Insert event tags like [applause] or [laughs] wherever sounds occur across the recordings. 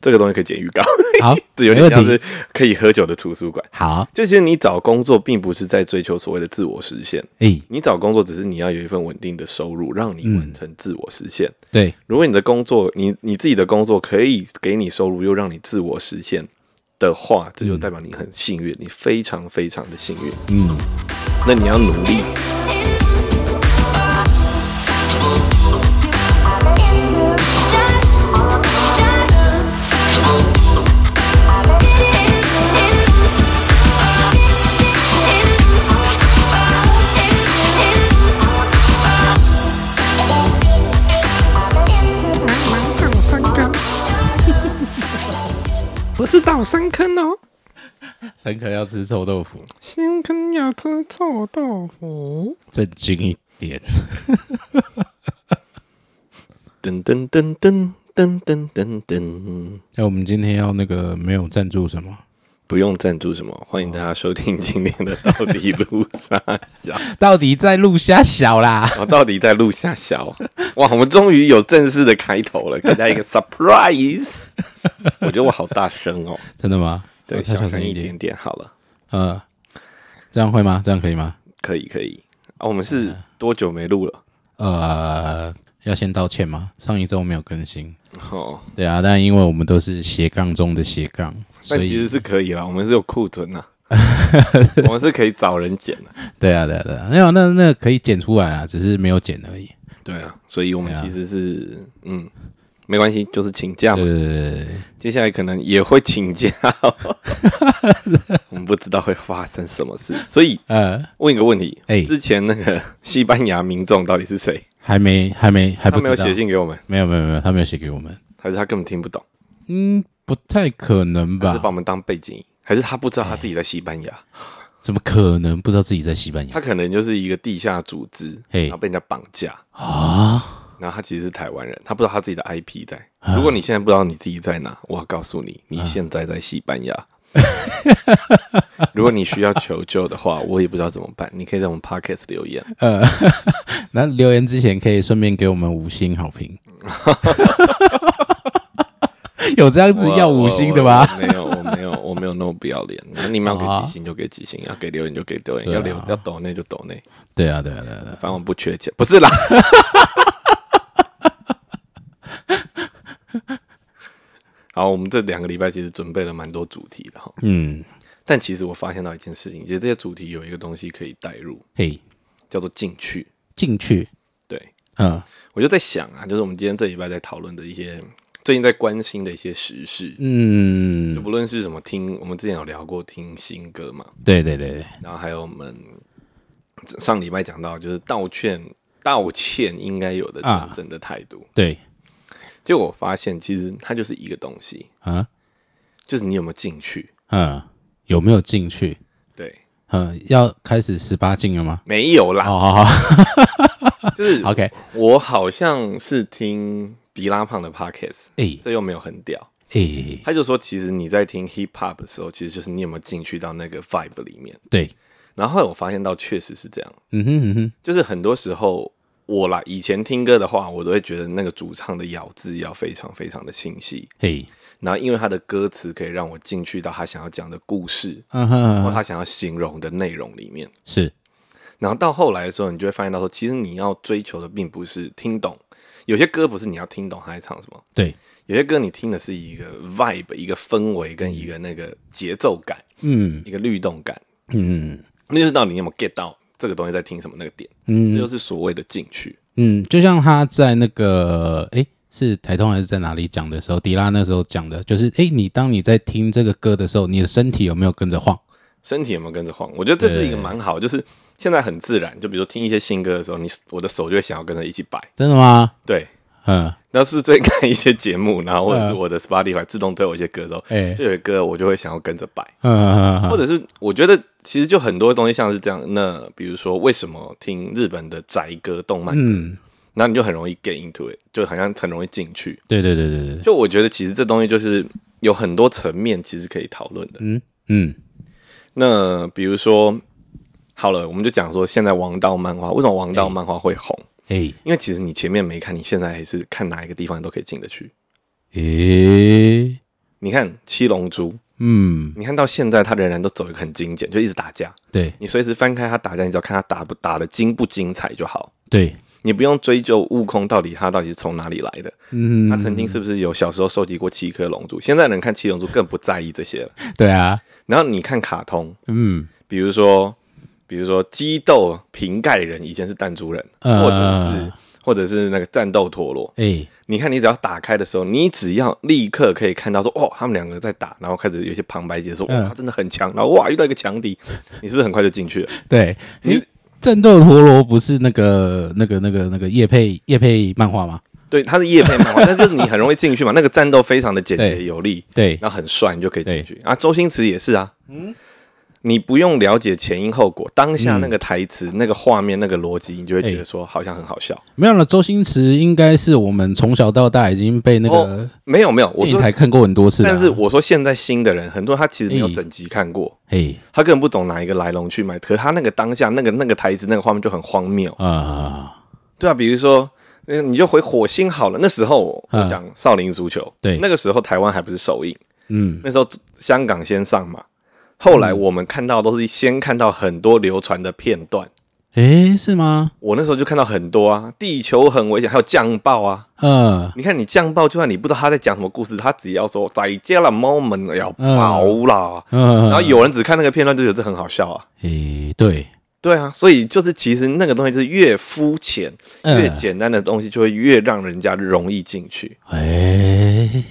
这个东西可以剪预告，好，[laughs] 这有点像是可以喝酒的图书馆。好，就其实你找工作并不是在追求所谓的自我实现，诶，你找工作只是你要有一份稳定的收入，让你完成自我实现。对，如果你的工作，你你自己的工作可以给你收入，又让你自我实现的话，这就代表你很幸运，你非常非常的幸运。嗯，那你要努力。不是倒三坑哦，深坑要吃臭豆腐，深坑要吃臭豆腐。正经一点。[laughs] 噔噔噔噔噔噔噔噔，那我们今天要那个没有赞助什么？不用赞助什么，欢迎大家收听今天的到底录下小。[laughs] 到底在录虾小啦？我到底在录下小？哇，我们终于有正式的开头了，给大家一个 [laughs] surprise。我觉得我好大声哦，真的吗？对，哦太小声一点小声一点。点好了，呃，这样会吗？这样可以吗？可以可以啊。我们是多久没录了？呃，要先道歉吗？上一周没有更新。哦，对啊，但因为我们都是斜杠中的斜杠，所以但其实是可以啦，我们是有库存呐，[laughs] 我们是可以找人剪的。对啊，对啊，对啊，没有那那可以剪出来啊，只是没有剪而已。对啊，所以我们其实是嗯，没关系，就是请假嘛。对。对对对，接下来可能也会请假，我们不知道会发生什么事，所以 [laughs] 呃，问一个问题：哎。之前那个西班牙民众到底是谁？还没还没还他没有不知道，写信给我们，没有没有没有，他没有写给我们。还是他根本听不懂，嗯，不太可能吧？是把我们当背景音？还是他不知道他自己在西班牙？[laughs] 怎么可能不知道自己在西班牙他可能就是一个地下组织，然后被人家绑架，啊？然后他其实是台湾人，他不知道他自己的 IP 在。如果你现在不知道你自己在哪，我要告诉你，你现在在西班牙。如果你需要求救的话，[laughs] 我也不知道怎么办。你可以在我们 podcast 留言。呃，[laughs] 那留言之前可以顺便给我们五星好评。[laughs] 有这样子要五星的吗？没有，我没有，我没有那么不要脸。那你们要给几星就给几星，要给留言就给留言，要留要抖内就抖内，对啊，对啊，对啊，对啊。反正我不缺钱，不是啦。[laughs] 好，我们这两个礼拜其实准备了蛮多主题的哈，嗯，但其实我发现到一件事情，其实这些主题有一个东西可以带入，嘿，叫做进去。进去，对，嗯我就在想啊，就是我们今天这礼拜在讨论的一些最近在关心的一些时事，嗯。就嗯，不论是什么听，我们之前有聊过听新歌嘛，对对对。对，然后还有我们上礼拜讲到，就是道歉，道歉应该有的啊真正的态度。对。结果我发现，其实它就是一个东西，啊，就是你有没有进去。嗯，有没有进去？对，嗯，要开始十八禁了吗？没有啦，好好好。[laughs] 就是，[laughs] OK，我好像是听迪拉胖的 podcast，哎。这又没有很屌。哎，他就说，其实你在听 hip hop 的时候，其实就是你有没有进去到那个 vibe 里面。对，然后后来我发现到，确实是这样，嗯哼嗯哼，就是很多时候我啦，以前听歌的话，我都会觉得那个主唱的咬字要非常非常的清晰，嘿，然后因为他的歌词可以让我进去到他想要讲的故事，嗯哼，或他想要形容的内容里面。是，然后到后来的时候，你就会发现到说，其实你要追求的并不是听懂，有些歌不是你要听懂他在唱什么，对，有些歌你听的是一个 vibe、一个氛围跟一个那个节奏感、嗯一个律动感，嗯那就是到底你有没有 get 到这个东西在听什么那个点，嗯这嗯就是所谓的进去。嗯，就像他在那个诶，是台通还是在哪里讲的时候，迪拉那时候讲的，就是诶，你当你在听这个歌的时候，你的身体有没有跟着晃？身体有没有跟着晃？我觉得这是一个蛮好，就是现在很自然。就比如说听一些新歌的时候，你我的手就会想要跟着一起摆。真的吗？对，嗯，那是最近看一些节目，然后或者是嗯我的 Spotify 自动推我一些歌的时候，哎就有歌我就会想要跟着摆。嗯或者是我觉得其实就很多东西像是这样。那比如说为什么听日本的宅歌、动漫歌，嗯，然后你就很容易 get into it，就好像很容易进去。对对对对对，就我觉得其实这东西就是有很多层面，其实可以讨论的。嗯嗯那比如说，好了，我们就讲说现在王道漫画为什么王道漫画会红？诶因为其实你前面没看，你现在还是看哪一个地方你都可以进得去。诶，你看七龙珠，嗯，你看到现在他仍然都走一个很精简，就一直打架。对你随时翻开他打架，你只要看他打不打的精不精彩就好。对，你不用追究悟空到底他到底是从哪里来的，嗯，他曾经是不是有小时候收集过七颗龙珠？现在人看七龙珠更不在意这些了。对啊，然后你看卡通，嗯，比如说，比如说激斗瓶盖人以前是弹珠人，呃或者是或者是那个战斗陀螺。哎，你看，你只要打开的时候，你只要立刻可以看到说，哦，他们两个在打，然后开始有些旁白解说，哇，真的很强，然后哇，遇到一个强敌，你是不是很快就进去了？对，你你战斗陀螺不是那个那个那个那个叶配叶配漫画吗？对，它是叶配漫画，[laughs] 但就是你很容易进去嘛，那个战斗非常的简洁有力，对，然后很帅，你就可以进去啊。周星驰也是啊，嗯，你不用了解前因后果，当下那个台词、那个画面、那个逻辑，你就会觉得说好像很好笑。没有了。周星驰应该是我们从小到大已经被那个哦没有没有，我说，电台看过很多次啊。但是我说现在新的人，很多人他其实没有哎整集看过，哎他根本不懂哪一个来龙去脉，可是他那个当下那个那个台词、那个画面就很荒谬。啊，对啊，比如说，呃你就回火星好了。那时候我嗯讲少林足球，对那个时候台湾还不是首映，嗯，那时候香港先上嘛。后来我们看到都是先看到很多流传的片段，哎，是吗？我那时候就看到很多啊，地球很危险，还有降爆啊。呃，你看你降爆，就算你不知道他在讲什么故事，他只要说再见了，moment 要爆啦，嗯，然后有人只看那个片段就觉得这很好笑啊。诶，对，对啊，所以就是其实那个东西就是越肤浅、嗯越简单的东西，就会越让人家容易进去。哎，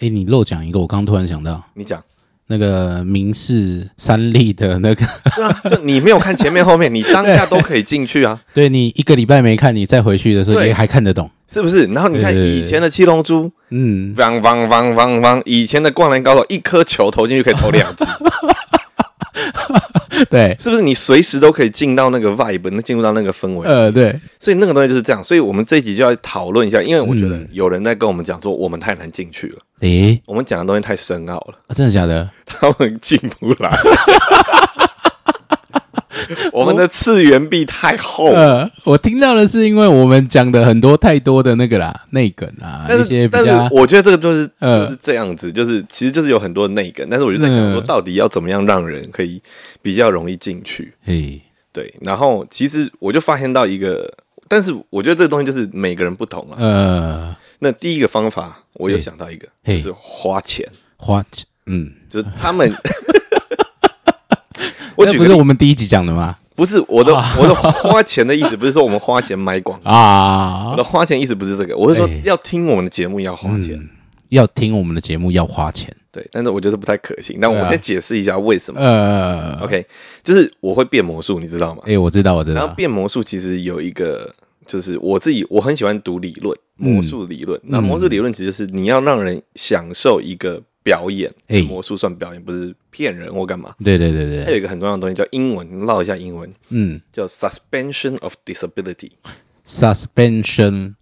哎，你漏讲一个，我刚突然想到你讲。那个明视三立的那个，对啊，就你没有看前面后面，你当下都可以进去啊，[laughs] 对你一个礼拜没看，你再回去的时候对。也还看得懂。是不是？然后你看以前的七龙珠，嗯，汪汪汪汪汪，以前的灌篮高手一颗球投进去可以投两击，[laughs] 对，是不是？你随时都可以进到那个 vibe，能进入到那个氛围，呃，对，所以那个东西就是这样。所以我们这一集就要讨论一下，因为我觉得嗯。有人在跟我们讲说我们太难进去了，诶，我们讲的东西太深奥了，啊真的假的？他们进不来。[laughs] 我们的次元壁太厚，呃，我听到的是因为我们讲的很多太多的那个啦内梗啊，但一些是但是我觉得这个就是呃就是这样子，就是其实就是有很多的内梗，但是我就在想说，嗯到底要怎么样让人可以比较容易进去？嘿，对，然后其实我就发现到一个，但是我觉得这个东西就是每个人不同啊。呃，那第一个方法，我有想到一个，就是花钱，花钱，嗯，就是他们。[laughs] 我那举个例不是我们第一集讲的吗？不是我的我的花钱的意思，不是说我们花钱买广告，啊我的，花钱意思不是这个，我是说哎要听我们的节目要花钱。嗯，要听我们的节目要花钱。对，但是我觉得不太可行。那我先解释一下为什么。呃，OK，就是我会变魔术，你知道吗？哎，我知道，我知道然后，变魔术其实有一个，就是我自己我很喜欢读理论，魔术理论。那魔术理论其实就是你要让人享受一个表演，哎魔术算表演，不是骗人或干嘛。对对对对，还有一个很重要的东西叫英文，你唠一下英文，嗯叫 suspension of disability，suspension，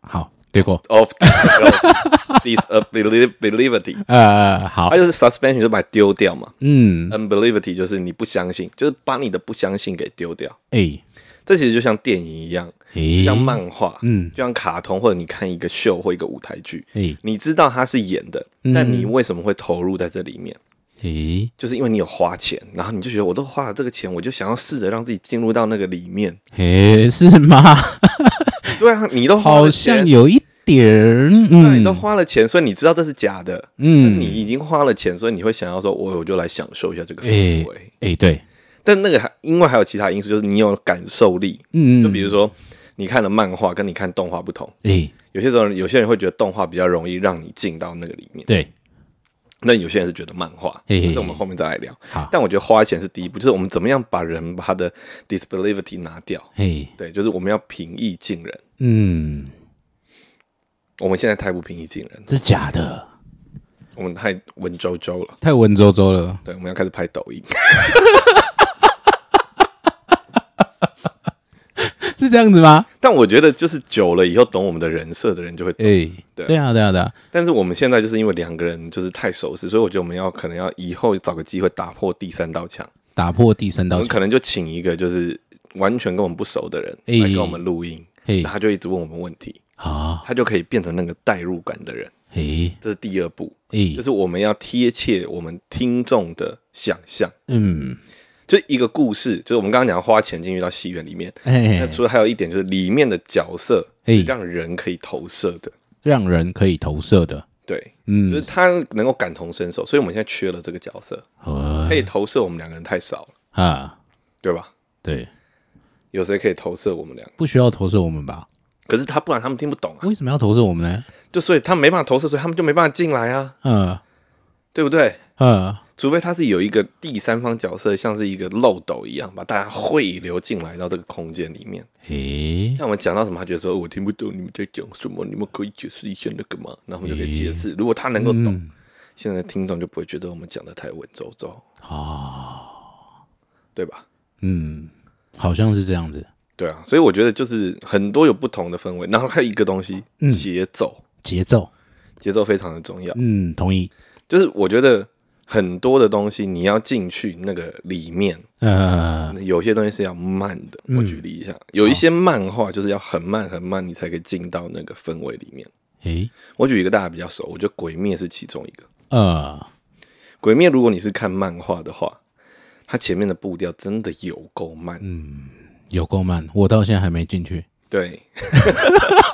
好，对过，of [laughs] disability disability，呃，好。它，就是 suspension 就把它丢掉嘛。嗯，，unbelievability 就是你不相信，就是把你的不相信给丢掉。哎，这其实就像电影一样，诶，像漫画，嗯，就像卡通或者你看一个秀或一个舞台剧，哎，你知道它是演的，嗯。但你为什么会投入在这里面？诶，就是因为你有花钱，然后你就觉得我都花了这个钱，我就想要试着让自己进入到那个里面。诶，是吗？[laughs] 对啊，你都花好了钱像，有一点儿，那你都嗯花了钱，所以你知道这是假的。嗯，你已经花了钱，所以你会想要说，我我就来享受一下这个氛诶围。诶，对，但那个还因为还有其他因素，就是你有感受力。嗯，就比如说，你看的漫画跟你看动画不同，诶，有些时候有些人会觉得动画比较容易让你进到那个里面。对，那有些人是觉得漫画，这我们后面再来聊好。但我觉得花钱是第一步，就是我们怎么样把人把他的 disability 拿掉。嘿，对，就是我们要平易近人。嗯，我们现在太不平易近人，这是假的，我们太文绉绉了。太文绉绉了，对，我们要开始拍抖音。[laughs] 是这样子吗？但我觉得就是久了以后，懂我们的人设的人就会对对啊，对啊，对啊，但是我们现在就是因为两个人就是太熟识，所以我觉得我们要可能要以后找个机会打破第三道墙。打破第三道墙，可能就请一个就是完全跟我们不熟的人哎来跟我们录音，他就一直问我们问题，好，他就可以变成那个代入感的人。诶这是第二步，诶就，是我们要贴切我们听众的想象。嗯，就一个故事，就是我们刚刚讲花钱进去到戏院里面，那哎，除了还有一点就是里面的角色哎是让人可以投射的，让人可以投射的，对，嗯。就嗯是，他能够感同身受，所以我们现在缺了这个角色，呃可以投射我们两个人太少了，啊，对吧？对，有谁可以投射我们两个？不需要投射我们吧？可是他不然他们听不懂啊，为什么要投射我们呢？就所以他没办法投射，所以他们就没办法进来啊，嗯。对不对？呃，除非他是有一个第三方角色，像是一个漏斗一样，把大家汇流进来到这个空间里面。诶，像我们讲到什么，他觉得说、哦我听不懂你们在讲什么，你们可以解释一下那个吗？然后我们就可以解释。如果他能够懂，嗯现在的听众就不会觉得我们讲的太文绉绉，啊，对吧？嗯，好像是这样子，对啊，所以我觉得就是很多有不同的氛围，然后还有一个东西，嗯节奏，节奏，节奏非常的重要。嗯，同意，就是我觉得很多的东西你要进去那个里面，呃，有些东西是要慢的。嗯我举例一下，有一些漫画就是要很慢很慢，你才可以进到那个氛围里面。诶，我举一个大家比较熟，我觉得《鬼灭》是其中一个。呃，《鬼灭》如果你是看漫画的话，它前面的步调真的有够慢。嗯有够慢，我到现在还没进去，对，[laughs]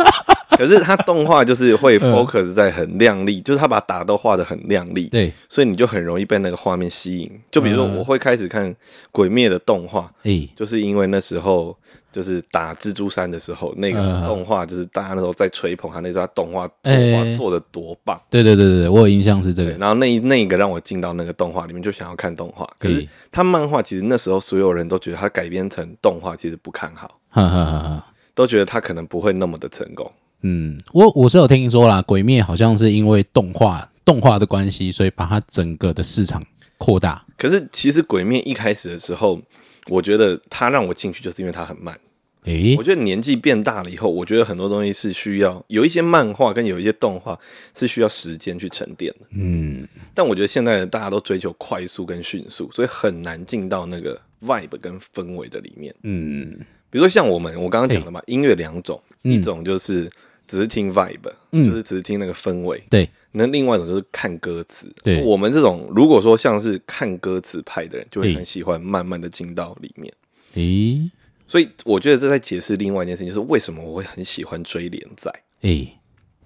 可是他动画就是会 [laughs] 嗯 focus 在很亮丽，就是他把打斗画的很亮丽，对，所以你就很容易被那个画面吸引。就比如说，嗯我会开始看《鬼灭》的动画，诶，就是因为那时候就是打蜘蛛山的时候，那个嗯动画就是大家那时候在吹捧他那时候他动画作哎画做的多棒。对对对对对，我有印象是这，个，然后那一那一个让我进到那个动画里面，就想要看动画。可是他漫画其实那时候所有人都觉得他改编成动画其实不看好，哈哈哈哈。都觉得他可能不会那么的成功。嗯，我我是有听说啦，《鬼灭》好像是因为动画动画的关系，所以把它整个的市场扩大。可是其实《鬼灭》一开始的时候，我觉得它让我进去，就是因为它很慢。诶、我觉得年纪变大了以后，我觉得很多东西是需要有一些漫画跟有一些动画是需要时间去沉淀的。嗯，但我觉得现在的大家都追求快速跟迅速，所以很难进到那个 vibe 跟氛围的里面。嗯，比如说像我们，我刚刚讲的嘛，音乐两种，嗯一种就是只是听 vibe，、嗯。就是只是听那个氛围。对，那另外一种就是看歌词。对。我们这种如果说像是看歌词派的人，就会很喜欢慢慢的进到里面。诶、所以我觉得这在解释另外一件事情，就是为什么我会很喜欢追连载，诶、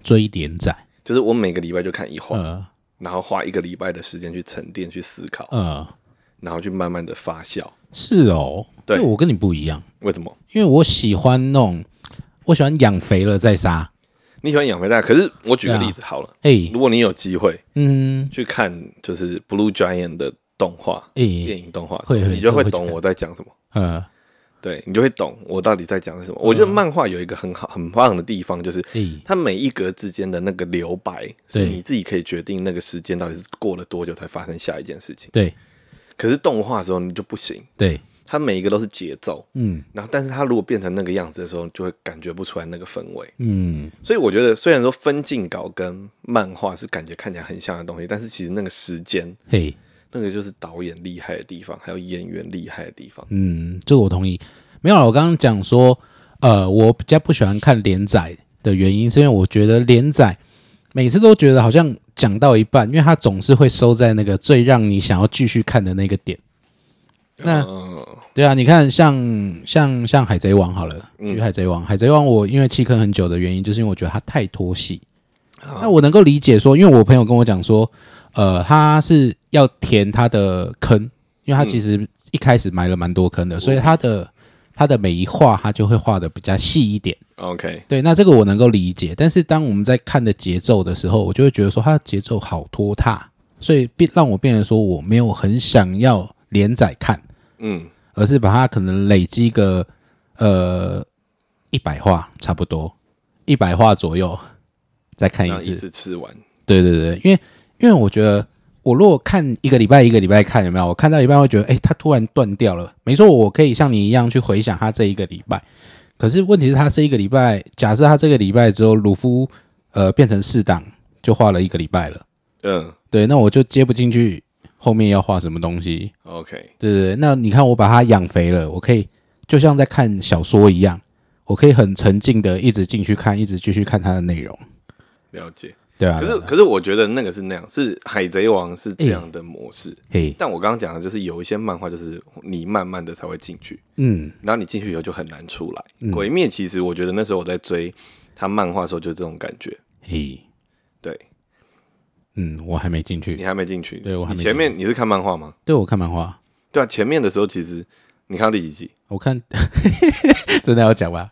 追连载，就是我每个礼拜就看一话，呃。然后花一个礼拜的时间去沉淀、去思考，呃，然后去慢慢的发酵。是哦，对。这我跟你不一样，为什么？因为我喜欢那种，我喜欢养肥了再杀。你喜欢养肥大，可是我举个例子好了，诶、如果你有机会嗯，去看就是 Blue Giant 的动画、诶、电影动画你就会会懂我在讲什么。呃，对你就会懂我到底在讲什么。我觉得漫画有一个很好、很棒的地方，就是诶、它每一格之间的那个留白，是对你自己可以决定那个时间到底是过了多久才发生下一件事情。对。可是动画的时候你就不行，对，它每一个都是节奏，嗯然后但是它如果变成那个样子的时候，就会感觉不出来那个氛围。嗯，所以我觉得，虽然说分镜稿跟漫画是感觉看起来很像的东西，但是其实那个时间，嘿。那个就是导演厉害的地方，还有演员厉害的地方。嗯，这个我同意。没有了，我刚刚讲说，呃，我比较不喜欢看连载的原因，是因为我觉得连载每次都觉得好像讲到一半，因为它总是会收在那个最让你想要继续看的那个点。那嗯，对啊，你看像像像海贼王好了，举海贼王，海贼王我因为弃坑很久的原因，就是因为我觉得它太拖戏。那我能够理解说，因为我朋友跟我讲说，呃，他是要填他的坑，因为他其实一开始埋了蛮多坑的，所以他的他的每一画他就会画的比较细一点。OK，对，那这个我能够理解，但是当我们在看的节奏的时候，我就会觉得说它的节奏好拖沓，所以变让我变得说我没有很想要连载看，嗯，而是把它可能累积个呃一百话差不多，一百话左右再看一次一一次。吃完。对对对，因为因为我觉得我如果看一个礼拜一个礼拜看有没有，我看到一半会觉得，哎，它突然断掉了。没错，我可以像你一样去回想它这一个礼拜，可是问题是，它这一个礼拜，假设它这个礼拜之后，鲁夫呃变成四档，就画了一个礼拜了。嗯对，那我就接不进去后面要画什么东西。，OK，对对对，那你看我把它养肥了，我可以就像在看小说一样，我可以很沉浸的一直进去看，一直继续看它的内容。了解。对啊，可是可是我觉得那个是那样，是海贼王是这样的模式。嘿，但我刚刚讲的就是有一些漫画，就是你慢慢的才会进去，嗯然后你进去以后就很难出来。鬼灭其实我觉得那时候我在追他漫画的时候就这种感觉，嘿，对嗯，我还没进去你，还没进去，对我还没你前面你是看漫画吗？对我看漫画，对啊，前面的时候其实你看到第几集？我看 [laughs] 真的要讲吧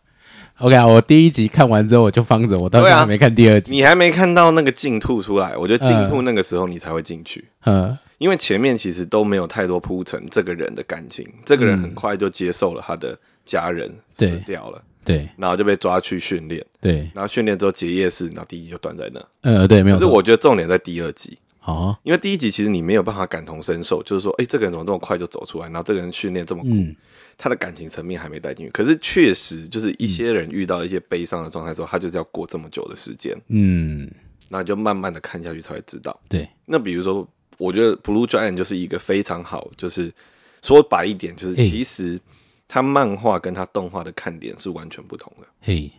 ？OK 啊，我第一集看完之后我就放着，我到现在还没看第二集。你还没看到那个净兔出来，我觉得净兔那个时候你才会进去。嗯因为前面其实都没有太多铺陈这个人的感情，这个人嗯很快就接受了他的家人对死掉了，对。然后就被抓去训练，对，然后训练之后结业式，然后第一集就断在那。呃，对，没有。可是我觉得重点在第二集，哦，因为第一集其实你没有办法感同身受，就是说，哎、这个人怎么这么快就走出来，然后这个人训练这么苦，嗯。他的感情层面还没带进去。可是确实就是一些人遇到一些悲伤的状态之后，他就是要过这么久的时间，嗯，那你就慢慢的看下去才会知道。对，那比如说，我觉得 Blue Giant 就是一个非常好，就是说白一点，就是其实它漫画跟他动画的看点是完全不同的。嘿，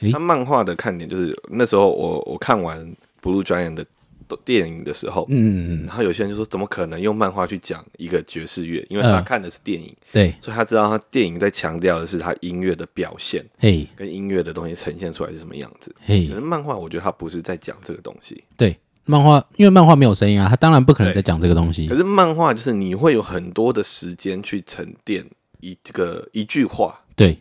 诶它漫画的看点就是那时候我我看完 Blue Giant 的电影的时候，嗯，然后有些人就说怎么可能用漫画去讲一个爵士乐？因为他嗯看的是电影，对，所以他知道他电影在强调的是他音乐的表现嘿，跟音乐的东西呈现出来是什么样子。嘿可，是漫画我觉得他不是在讲这个东西，对，漫画因为漫画没有声音啊，他当然不可能在讲这个东西可。是漫画就是你会有很多的时间去沉淀一这个一句话，对，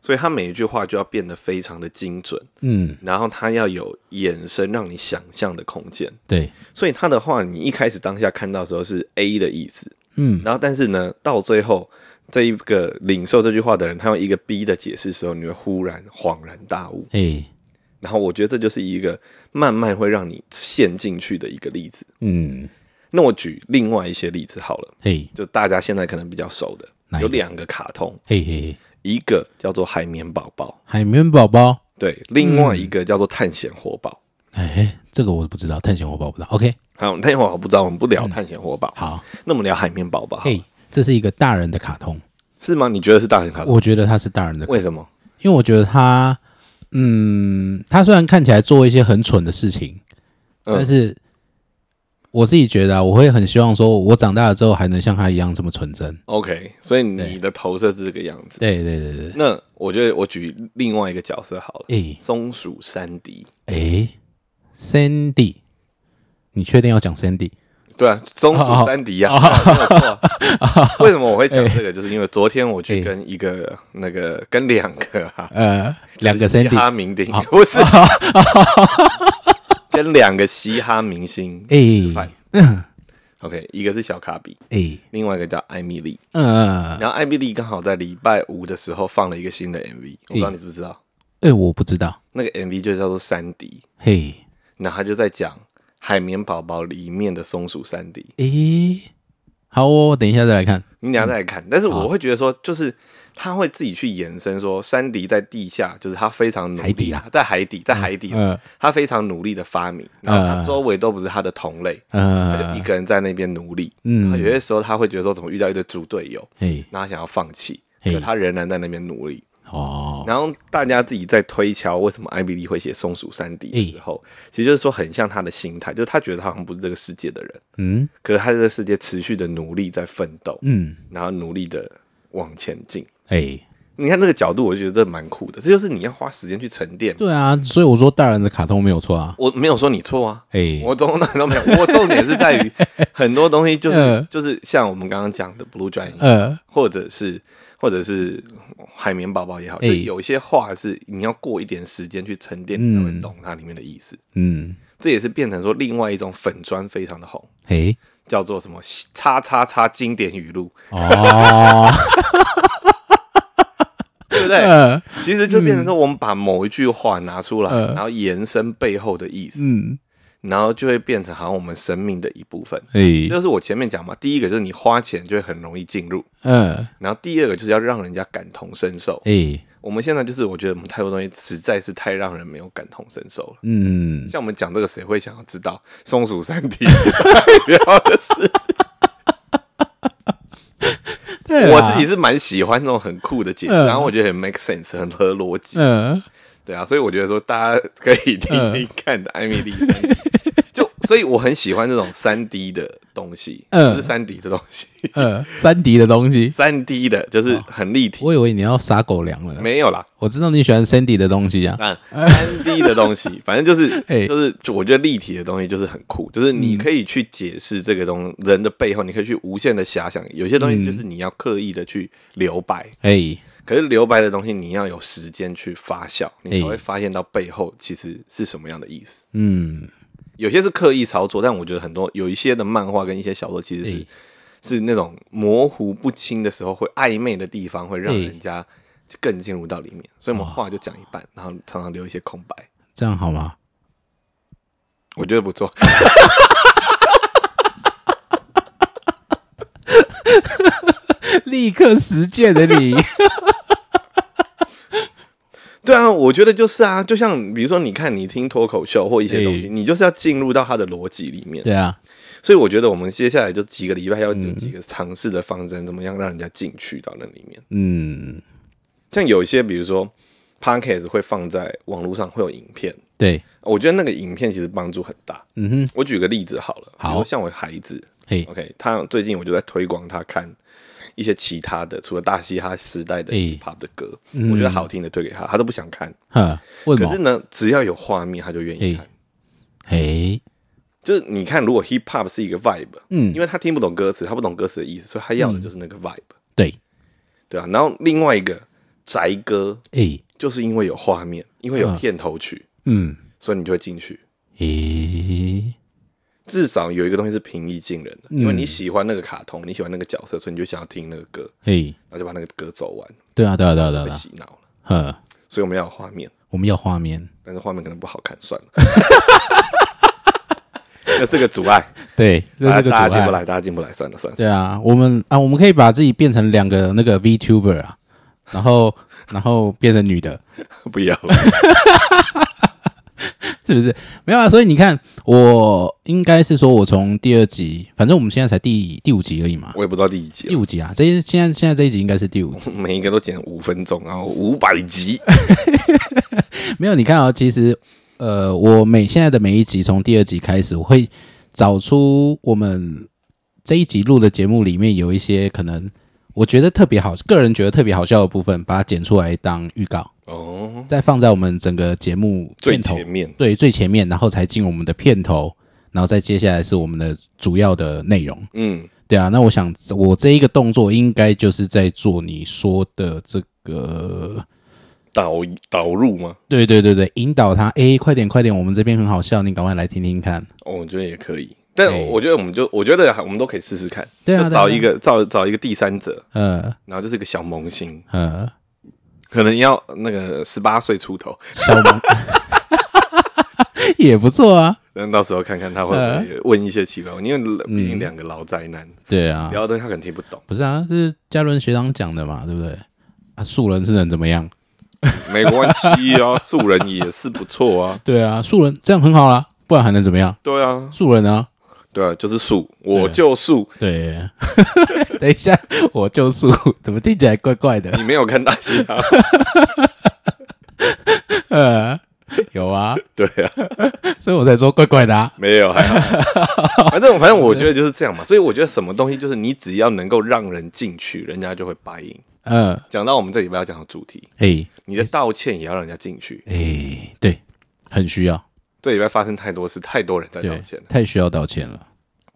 所以他每一句话就要变得非常的精准，嗯，然后他要有衍生让你想象的空间。对，所以他的话，你一开始当下看到的时候是 A 的意思，嗯，然后但是呢，到最后这一个领受这句话的人，他用一个 B 的解释的时候，你会忽然恍然大悟。嘿，然后我觉得这就是一个慢慢会让你陷进去的一个例子。嗯，那我举另外一些例子好了，嘿，就大家现在可能比较熟的，有两个卡通，嘿嘿嘿，一个叫做海绵宝宝，海绵宝宝，对，另外一个叫做探险活宝。哎，这个我不知道，探险活宝不知道。OK，好，探险活宝不知道，我们不聊探险活宝，好，那我们聊海绵宝宝。嘿，这是一个大人的卡通，是吗？你觉得是大人卡通？我觉得它是大人的，为什么？因为我觉得他，嗯，他虽然看起来做一些很蠢的事情，嗯。但是我自己觉得啊，我会很希望说，我长大了之后还能像他一样这么纯真。OK，所以你的投射是这个样子。对对对对，那我觉得我举另外一个角色好了，诶松鼠山迪。诶 c i n d y 你确定要讲 Sandy？对啊，松鼠山迪呀、啊，没有错啊。为什么我会讲这个？就是因为昨天我去跟一个那个跟两个啊，[laughs] 呃，两个嘻 Sandy，哈明鼎不是，[laughs] 跟两个嘻哈明星吃饭。OK，一个是小卡比，诶，另外一个叫艾米丽。嗯，然后艾米丽刚好在礼拜五的时候放了一个新的 MV，我不知道你知不知道？诶，我不知道，那个 MV 就叫做山迪，嘿，然后他就在讲海绵宝宝里面的松鼠山迪。诶，好哦，等一下再来看。你等一下再来看，但是我会觉得说，就是他会自己去延伸说，山迪在地下，就是他非常努力海底啦。在海底，在海底，嗯。他非常努力的发明，然后他周围都不是他的同类，他就一呃，个人在那边努力。有些时候他会觉得说，怎么遇到一堆猪队友，嘿，然后他想要放弃，嘿。可他仍然在那边努力。哦，然后大家自己在推敲为什么艾比丽会写松鼠三 D 的时候，其实就是说很像他的心态，就是他觉得他好像不是这个世界的人，嗯可是他在这个世界持续的努力在奋斗，嗯，然后努力的往前进。诶，你看这个角度，我就觉得这蛮酷的。这就是你要花时间去沉淀。对啊，所以我说大人的卡通没有错啊。我没有说你错啊，诶，我从哪都没有。[laughs] 我重点是在于很多东西，就是嗯 [laughs] 就是像我们刚刚讲的 Blue 呃，或者是或者是海绵宝宝也好，哎。就有一些话是你要过一点时间去沉淀，你才会懂它里面的意思。嗯，这也是变成说另外一种粉砖非常的红，嘿，叫做什么“叉叉叉”经典语录，哦，[laughs] 对不对？呃，其实就变成说，我们把某一句话拿出来，嗯。然后延伸背后的意思，嗯，然后就会变成好像我们生命的一部分。哎，就是我前面讲嘛，第一个就是你花钱就会很容易进入，嗯，然后第二个就是要让人家感同身受。哎，我们现在就是我觉得我们太多东西实在是太让人没有感同身受了。嗯，像我们讲这个，谁会想要知道松鼠三 D 代表的是？对我自己是蛮喜欢那种很酷的解释，嗯然后我觉得很 make sense，很合逻辑。嗯，对啊，所以我觉得说大家可以听听看的艾米丽三 D，[laughs] 就所以我很喜欢这种三 D 的东西，嗯。不是三 D 的东西，呃，三 D 的东西，三 D 的就是很立体，我以为你要撒狗粮了。没有啦，我知道你喜欢 Sandy 的东西啊。啊，[laughs] 三 D 的东西，反正就是 [laughs] 哎。就是，就我觉得立体的东西就是很酷，就是你可以去解释这个东人的背后，你可以去无限的遐想，有些东西就是你要刻意的去留白，哎，可是留白的东西你要有时间去发酵，你才哎会发现到背后其实是什么样的意思。嗯，有些是刻意操作，但我觉得很多有一些的漫画跟一些小说其实是、哎是那种模糊不清的时候，会暧昧的地方，会让哎人家更进入到里面。所以我们话就讲一半，然后常常留一些空白，这样好吗？我觉得不错。[laughs] [laughs] 立刻实践的你，[laughs] 对啊，我觉得就是啊，就像比如说，你看你听脱口秀或一些东西，哎你就是要进入到它的逻辑里面。对啊，所以我觉得我们接下来就几个礼拜要有几个尝试的方针，怎么样让人家进去到那里面。嗯，像有一些，比如说 podcast 会放在网络上，会有影片。对，我觉得那个影片其实帮助很大。嗯哼，我举个例子好了，好。像我孩子嘿，，OK，他最近我就在推广他看一些其他的，除了大嘻哈时代的哎 hip hop 的歌，我觉得好听的推给他，他都不想看。哈？可是呢，只要有画面，他就愿意看。嘿，就是你看，如果 hip hop 是一个 vibe，嗯。因为他听不懂歌词，他不懂歌词的意思，所以他要的就是那个 vibe，、对，对啊。然后另外一个宅歌，哎，就是因为有画面，因为有嗯。片头曲，嗯，所以你就会进去。诶，至少有一个东西是平易近人的，嗯。因为你喜欢那个卡通，你喜欢那个角色，所以你就想要听那个歌，嘿，然后就把那个歌走完，对啊，对啊，对啊，对啊洗脑了。呵，所以我们要有画面，我们要画面，但是画面可能不好看，算了。[laughs] 那是个阻碍，对，这是个阻碍。大家进不来，大家进不来，算了算了。对啊，我们啊，我们可以把自己变成两个那个 VTuber 啊，然后 [laughs] 然后变成女的，[laughs] 不要，[laughs] 是不是？没有啊，所以你看，我应该是说，我从第二集，反正我们现在才第第五集而已嘛，我也不知道第几集，第五集啊，这一现在现在这一集应该是第五集。[laughs] 每一个都剪五分钟，然后五百集，[laughs] 没有，你看啊、其实呃，我每现在的每一集从第二集开始，我会找出我们这一集录的节目里面有一些可能我觉得特别好，个人觉得特别好笑的部分，把它剪出来当预告，哦，再放在我们整个节目最前面，对最前面，然后才进我们的片头，然后再接下来是我们的主要的内容。嗯，对啊，那我想我这一个动作应该就是在做你说的这个，导导入吗？对对对对，引导他，诶，快点快点，我们这边很好笑，你赶快来听听看。哦，我觉得也可以，但我觉得我们就，我觉得我们都可以试试看，对啊就找一个找找一个第三者，嗯然后就是一个小萌新，呃，可能要那个十八岁出头，小萌 [laughs] 也不错啊。那到时候看看他会不会问一些奇怪，因为毕竟两个老宅男。对啊，聊的他可能听不懂，不是啊，这是嘉伦学长讲的嘛，对不对？啊，素人是能怎么样？没关系啊，[laughs] 素人也是不错啊，对啊，素人这样很好啦，不然还能怎么样？对啊，素人啊，对啊，就是素，我就素，对。[laughs] 等一下，[laughs] 我救赎，怎么听起来怪怪的？你没有看大戏啊？[laughs] 呃，有啊，对啊，[laughs] 所以我才说怪怪的啊。没有，还好，反正反正我觉得就是这样嘛，所以我觉得什么东西就是你只要能够让人进去，人家就会答应。嗯，讲到我们这礼拜要讲的主题，哎你的道歉也要让人家进去。哎，对，很需要，这礼拜发生太多事，太多人在道歉了，，太需要道歉了。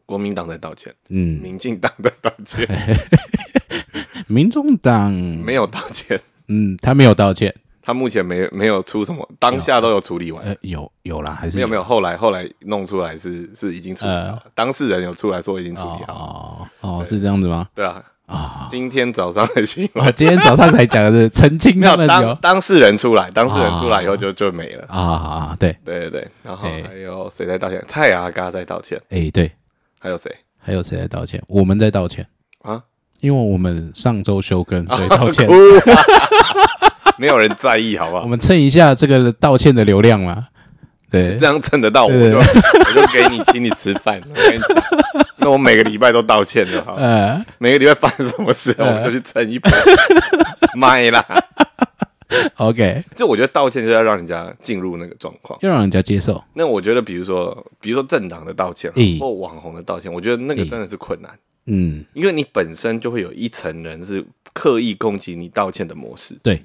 国民党在道歉，嗯，民进党在道歉，[laughs] 民众党。没有道歉，嗯，他没有道歉，他目前没没有出什么，当下都有处理完。呃，有有啦，还是没有没有，后来后来弄出来是是已经处理好。了，当事人有出来说已经处理好。了。哦哦，是这样子吗？对啊，啊，今天早上的新闻。我今天早上才讲的是澄清没有他们有。当当事人出来，当事人出来以后就就没了。啊啊，对，对对对，然后哎还有谁在道歉？蔡阿嘎在道歉，哎对，还有谁还有谁在道歉？我们在道歉，啊？因为我们上周休更，[laughs] 所以道歉。[laughs] 没有人在意，好不好我好？们蹭一下这个道歉的流量嘛。对这，样蹭得到我对就我就给你请你吃饭。我跟你讲，[laughs] 那我每个礼拜都道歉就好，呃，每个礼拜发生什么事，我们就去蹭一波，卖啦。[laughs] OK，这我觉得道歉就是要让人家进入那个状况。要让人家接受。那我觉得，比如说，比如说政党的道歉咦。或网红的道歉，我觉得那个真的是困难，嗯，因为你本身就会有一层人是刻意攻击你道歉的模式，对，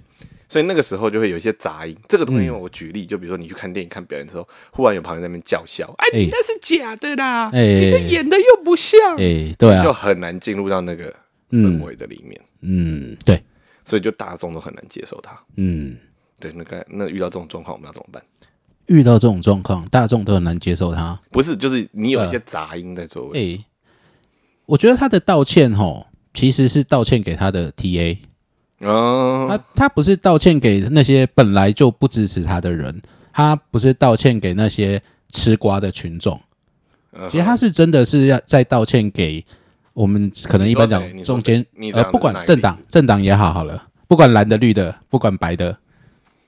所以那个时候就会有一些杂音。这个东西，我举例，就比如说你去看电影、看表演的时候，忽然有旁人在那边叫嚣，哎，哎你那是假的啦，哎。你的演的又不像，哎，对就啊，很难进入到那个氛围的里面，嗯，对，所以就大众都很难接受它。嗯，对，那该那遇到这种状况，我们要怎么办？遇到这种状况，大众都很难接受他。不是，就是你有一些杂音在周围。哎、我觉得他的道歉吼，其实是道歉给他的 TA，哦，他他不是道歉给那些本来就不支持他的人，他不是道歉给那些吃瓜的群众，嗯其实他是真的是要在道歉给我们可能一般讲中间呃不管政党政党也好好了，不管蓝的绿的，不管白的，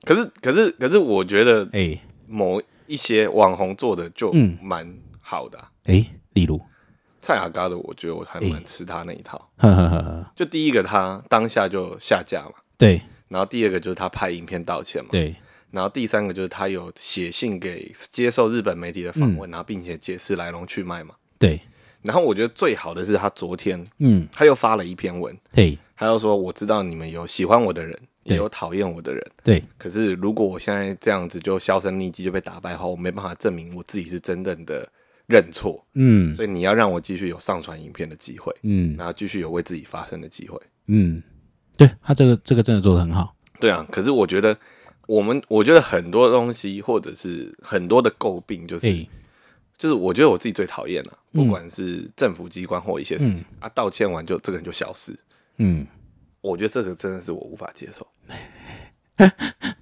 可是可是可是，我觉得哎、某一些网红做的就嗯。蛮好的啊、哎、例如，蔡雅嘎的，我觉得我还蛮吃他那一套。呵呵呵呵，就第一个，他当下就下架嘛，对。然后第二个就是他拍影片道歉嘛，对，然后第三个就是他有写信给接受日本媒体的访问，然后并且解释来龙去脉嘛。对，然后我觉得最好的是他昨天嗯，他又发了一篇文，嘿，他又说我知道你们有喜欢我的人，也有讨厌我的人，对，可是如果我现在这样子就销声匿迹就被打败的话，我没办法证明我自己是真正的认错，嗯。所以你要让我继续有上传影片的机会，嗯。然后继续有为自己发声的机会。嗯，对他这个这个真的做的很好，对啊，可是我觉得我们，我觉得很多东西或者是很多的诟病，就是、哎，就是我觉得我自己最讨厌了，嗯不管是政府机关或一些事情、啊，道歉完就这个人就消失，嗯，我觉得这个真的是我无法接受。[laughs]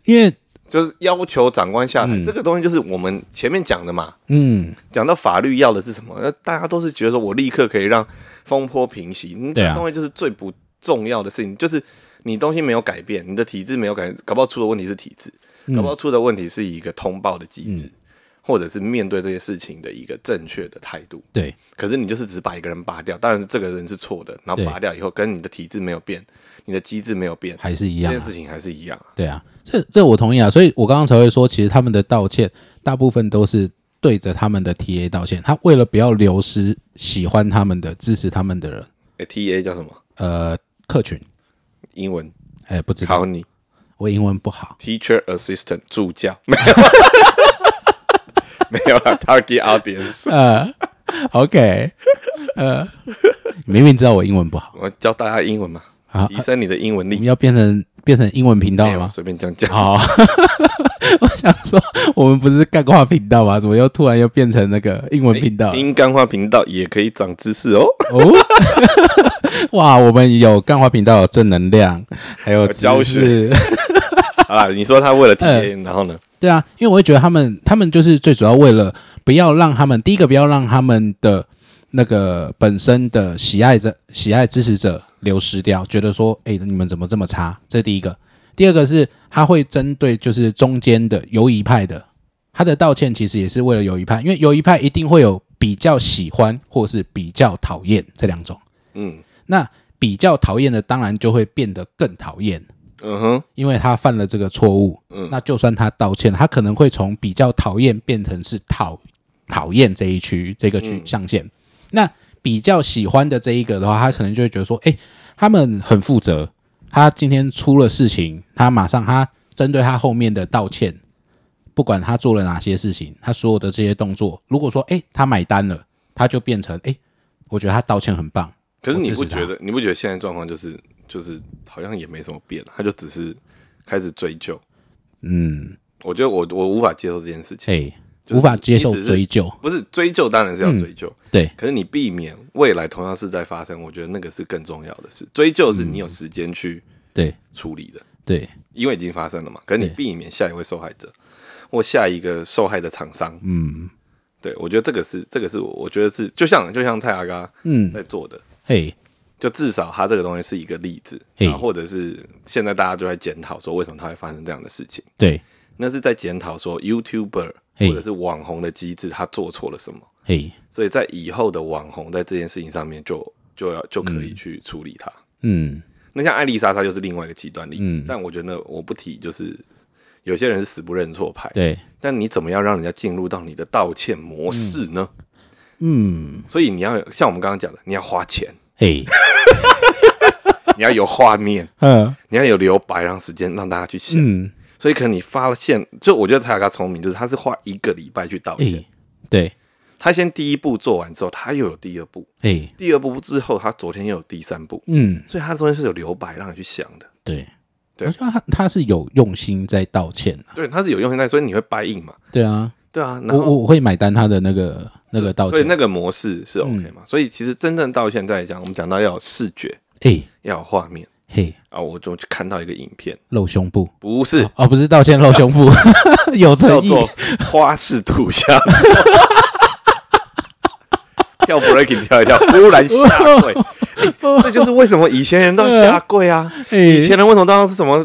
因为就是要求长官下台，嗯。这个东西就是我们前面讲的嘛。嗯，讲到法律要的是什么？那大家都是觉得说我立刻可以让风波平息，嗯这东西就是最不重要的事情，就是你东西没有改变，你的体制没有改变，搞不好出的问题是体制，嗯。搞不好出的问题是一个通报的机制，或者是面对这些事情的一个正确的态度。对，可是你就是只把一个人拔掉，当然是这个人是错的，然后拔掉以后，跟你的体制没有变，你的机制没有变，还是一样啊，这件事情还是一样啊。对啊，这这我同意啊，所以我刚刚才会说，其实他们的道歉大部分都是对着他们的 TA 道歉，他为了不要流失喜欢他们的、支持他们的人，诶 T A 叫什么？呃，客群，英文。哎，不知道。考，你。我英文不好，teacher assistant 助教 [laughs] [laughs] [laughs] 没有，没有了 target audience。[laughs] 呃，OK，呃，你明明知道我英文不好，我教大家英文嘛，好，提升你的英文力。你要变成变成英文频道了吗？随便讲讲。好，[laughs] 我想说，我们不是干话频道吗？怎么又突然又变成那个英文频道？听干话频道也可以长知识哦。哦，[laughs] 哇，我们有干话频道，有正能量，还有知教识。好啦，你说他为了体验然后呢？对啊，因为我会觉得他们，他们就是最主要为了不要让他们第一个不要让他们的那个本身的喜爱者、喜爱支持者流失掉，觉得说，哎、你们怎么这么差？这是第一个。第二个是他会针对就是中间的犹疑派的，他的道歉其实也是为了犹疑派，因为犹疑派一定会有比较喜欢或是比较讨厌这两种。嗯那比较讨厌的，当然就会变得更讨厌。嗯哼，因为他犯了这个错误，嗯那就算他道歉，他可能会从比较讨厌变成是讨讨厌这一区这个区嗯象限。那比较喜欢的这一个的话，他可能就会觉得说，哎、他们很负责，他今天出了事情，他马上他针对他后面的道歉，不管他做了哪些事情，他所有的这些动作，如果说，哎、他买单了，他就变成，哎、我觉得他道歉很棒。可是你不觉得？你不觉得现在状况就是就是好像也没什么变，他就只是开始追究。嗯，我觉得我我无法接受这件事情，哎、就是无法接受追究，不是追究当然是要追究，对，可是你避免未来同样事在发生，我觉得那个是更重要的事。追究是你有时间去对，处理的，对，因为已经发生了嘛。可是你避免下一位受害者或下一个受害的厂商，嗯。对我觉得这个是这个是我我觉得是就像就像蔡阿嘎嗯，在做的，嘿，就至少他这个东西是一个例子，嘿。然后或者是现在大家就在检讨说为什么他会发生这样的事情，对，那是在检讨说 YouTuber 或者是网红的机制他做错了什么，嘿，所以在以后的网红在这件事情上面就就要就可以去处理它。嗯。那像艾丽莎，她就是另外一个极端例子。嗯。但我觉得我不提，就是有些人是死不认错牌。对，但你怎么样让人家进入到你的道歉模式呢？嗯，所以你要像我们刚刚讲的，你要花钱，嘿，[laughs] 你要有画面，嗯。你要有留白，让时间让大家去想。嗯，所以可能你发现，就我觉得蔡雅嘎聪明，就是他是花一个礼拜去道歉。哎，对，他先第一步做完之后，他又有第二步，哎，第二步之后，他昨天又有第三步，嗯，所以他中间是有留白让你去想的。对，对。我觉得他他是有用心在道歉啊。对，他是有用心在，所以你会掰硬嘛？对啊，对啊，然我我会买单他的那个那个道歉，所以那个模式是 OK 嘛？所以其实真正道歉在讲，我们讲到要有视觉，嘿。要有画面。嘿，啊，我就去看到一个影片，露胸部。不是。哦，不是道歉露胸部，[laughs] [laughs] 有诚意，叫做花式土下 [laughs] 跳 breaking 跳一跳，忽然下跪、欸 [laughs] 这就是为什么以前人都下跪啊！哎以前人为什么都要是什么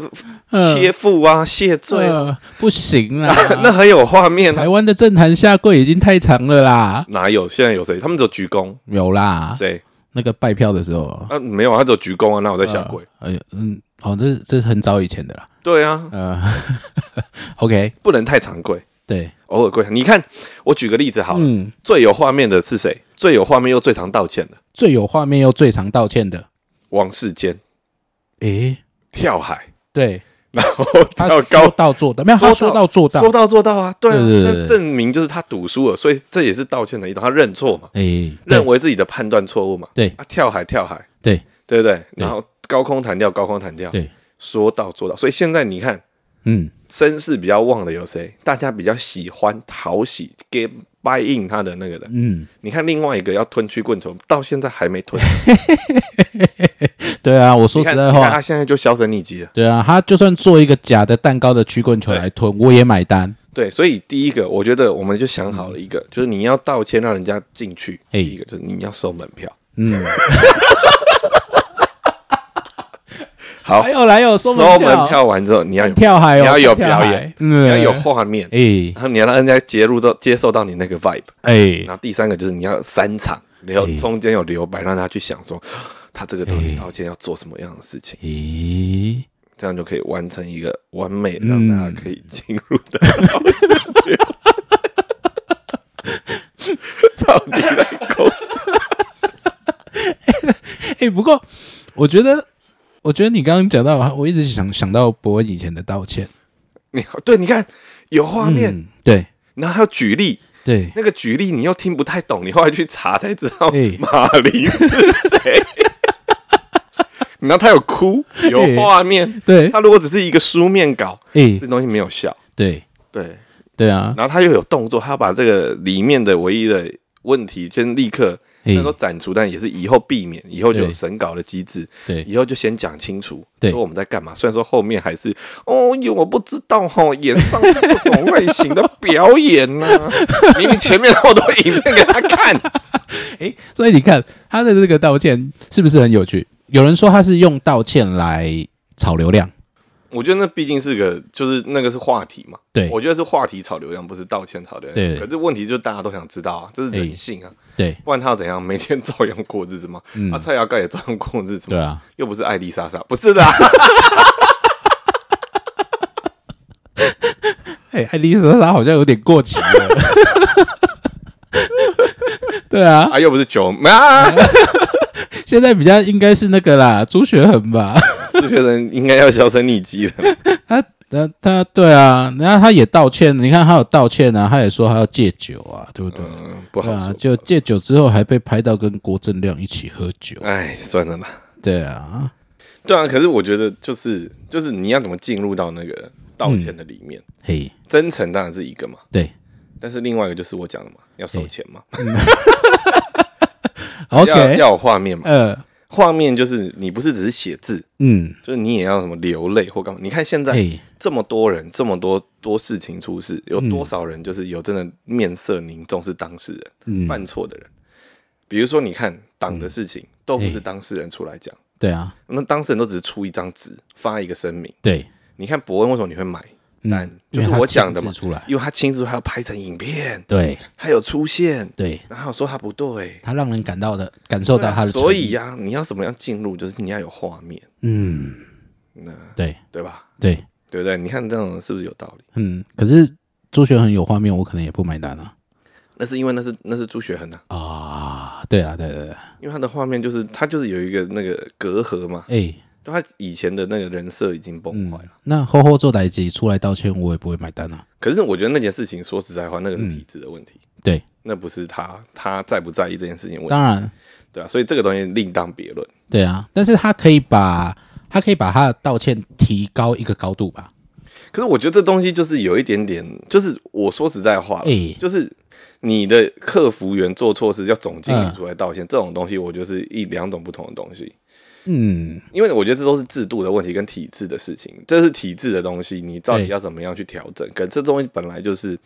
嗯切腹啊、谢罪啊？呃不行啊，[laughs] 那很有画面啊台！湾的政坛下跪已经太长了啦，哪有？现在有谁？他们只有鞠躬，有啦，谁？那个拜票的时候啊，啊，没有啊，他只有鞠躬啊，那我在下跪。哎嗯，哦，这这是很早以前的啦，对啊，呃，[laughs] OK，不能太常跪，对，偶尔跪。你看，我举个例子好了，嗯，最有画面的是谁？最有画面又最常道歉的。最有画面又最常道歉的，王世坚。诶，跳海，对，然后他跳说高。到做到，没有，他说到做到。说，到做到啊，对啊，对对对对那证明就是他赌输了，所以这也是道歉的一种，他认错嘛，诶，认为自己的判断错误嘛，对。啊，跳海跳海，对。对不对？然后高空弹跳，高空弹跳，对，说到做到，所以现在你看，嗯，声势比较旺的有谁？大家比较喜欢讨喜给 buy in 他的那个的。嗯，你看另外一个要吞曲棍球，到现在还没吞。[laughs] 对啊，我说，实在话他，现在就销声匿迹了。对啊，他就算做一个假的蛋糕的曲棍球来吞，我也买单。对，所以第一个，我觉得我们就想好了一个，就是你要道歉让人家进去。第一个就是你要收门票。嗯，[laughs] 好还，有来有收收门票完之后，你要有，跳海哦，你要有表演，嗯，你要有画面，诶然后你要让人家接入到接受到你那个 vibe。诶然后第三个就是你要有三场，留哎中间有留白，让他去想说 [gasps] 他这个到底哎道歉要做什么样的事情。诶，这样就可以完成一个完美让大家可以进入的。[laughs] 到底在公司？诶，[laughs] 不过我觉得，我觉得你刚刚讲到，我一直想想到伯恩以前的道歉。你对，你看有画面，嗯对。然后还有举例，对，那个举例你又听不太懂，你后来去查才知道哎马林是谁。[laughs] 然后他有哭，有哎画面。对，他如果只是一个书面稿，诶这东西没有效。对。对，对啊，然后他又有动作，他要把这个里面的唯一的问题先立刻虽诶然说斩除，但也是以后避免，以后就有审稿的机制，对。以后就先讲清楚，对。说我们在干嘛。虽然说后面还是哦，有我不知道哈，演上是这种类型的表演呢、[laughs] 明明前面好多影片给他看，[laughs] 诶，所以你看他的这个道歉是不是很有趣？有人说他是用道歉来炒流量，我觉得那毕竟是个，就是那个是话题嘛。对我觉得是话题炒流量，不是道歉炒流量。对可是问题就是大家都想知道啊，这是人性啊，对不然他要怎样？每天照样过日子吗？啊，蔡雅盖也照样过日子吗？对啊，又不是艾丽莎莎，不是的啊、[laughs] 哎，艾丽莎莎好像有点过期了。[laughs] 对啊，啊，又不是九啊，[laughs] 现在比较应该是那个啦，朱学恒吧。这些人应该要销声匿迹了。[laughs] 他他他对啊，然后他也道歉，你看他有道歉啊，他也说他要戒酒啊，对不对？嗯，不好啊，说。就戒酒之后还被拍到跟郭正亮一起喝酒。哎，算了吧。对啊，对啊，可是我觉得就是就是你要怎么进入到那个道歉的里面，嘿，真诚当然是一个嘛，对但是另外一个就是我讲的嘛，要收钱嘛，[laughs] [laughs] OK，要要有画面嘛。呃，画面就是你不是只是写字，嗯，就是你也要什么流泪或干嘛。你看现在，这么多人，这么多多事情出事，有多少人就是有真的面色凝重是当事人、嗯，犯错的人？比如说，你看党的事情，都不是当事人出来讲，对啊，那当事人都只是出一张纸，发一个声明。对，你看伯恩为什么你会买？但嗯就是我讲的嘛出来，因为他亲自还要拍成影片，对。他有出现，对，然后说他不对，他让人感到的感受到他的，所以呀、你要怎么样进入，就是你要有画面，嗯，那对。对吧？对，对不对？你看这种是不是有道理？嗯，可是朱学恒有画面，我可能也不买单啊。那是因为那是那是朱学恒啊，啊，对啊，对对对，因为他的画面就是他就是有一个那个隔阂嘛，哎，就他以前的那个人设已经崩坏了。那后后做代机出来道歉，我也不会买单啊。可是我觉得那件事情，说实在话，那个是体制的问题，对，那不是他他在不在意这件事情的问题，当然，对啊，所以这个东西另当别论。对啊，但是他可以把他可以把他的道歉提高一个高度吧？可是我觉得这东西就是有一点点，就是我说实在话就是你的客服员做错事，叫总经理嗯出来道歉，这种东西，我觉得是一两种不同的东西。嗯，因为我觉得这都是制度的问题跟体制的事情，这是体制的东西，你到底要怎么样去调整？可这东西本来就是，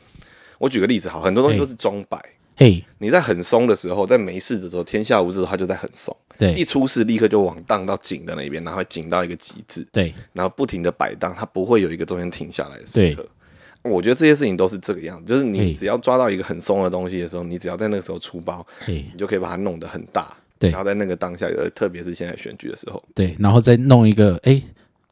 我举个例子好，很多东西都是钟摆。嘿，你在很松的时候，在没事的时候，天下无事的时候，它就在很松；对。一出事，立刻就往荡到紧的那边，然后会紧到一个极致，对。然后不停的摆荡，它不会有一个中间停下来的时刻。我觉得这些事情都是这个样子，就是你只要抓到一个很松的东西的时候，你只要在那个时候出包，嘿。你就可以把它弄得很大。对。然后在那个当下，呃，特别是现在选举的时候，对，然后再弄一个，哎，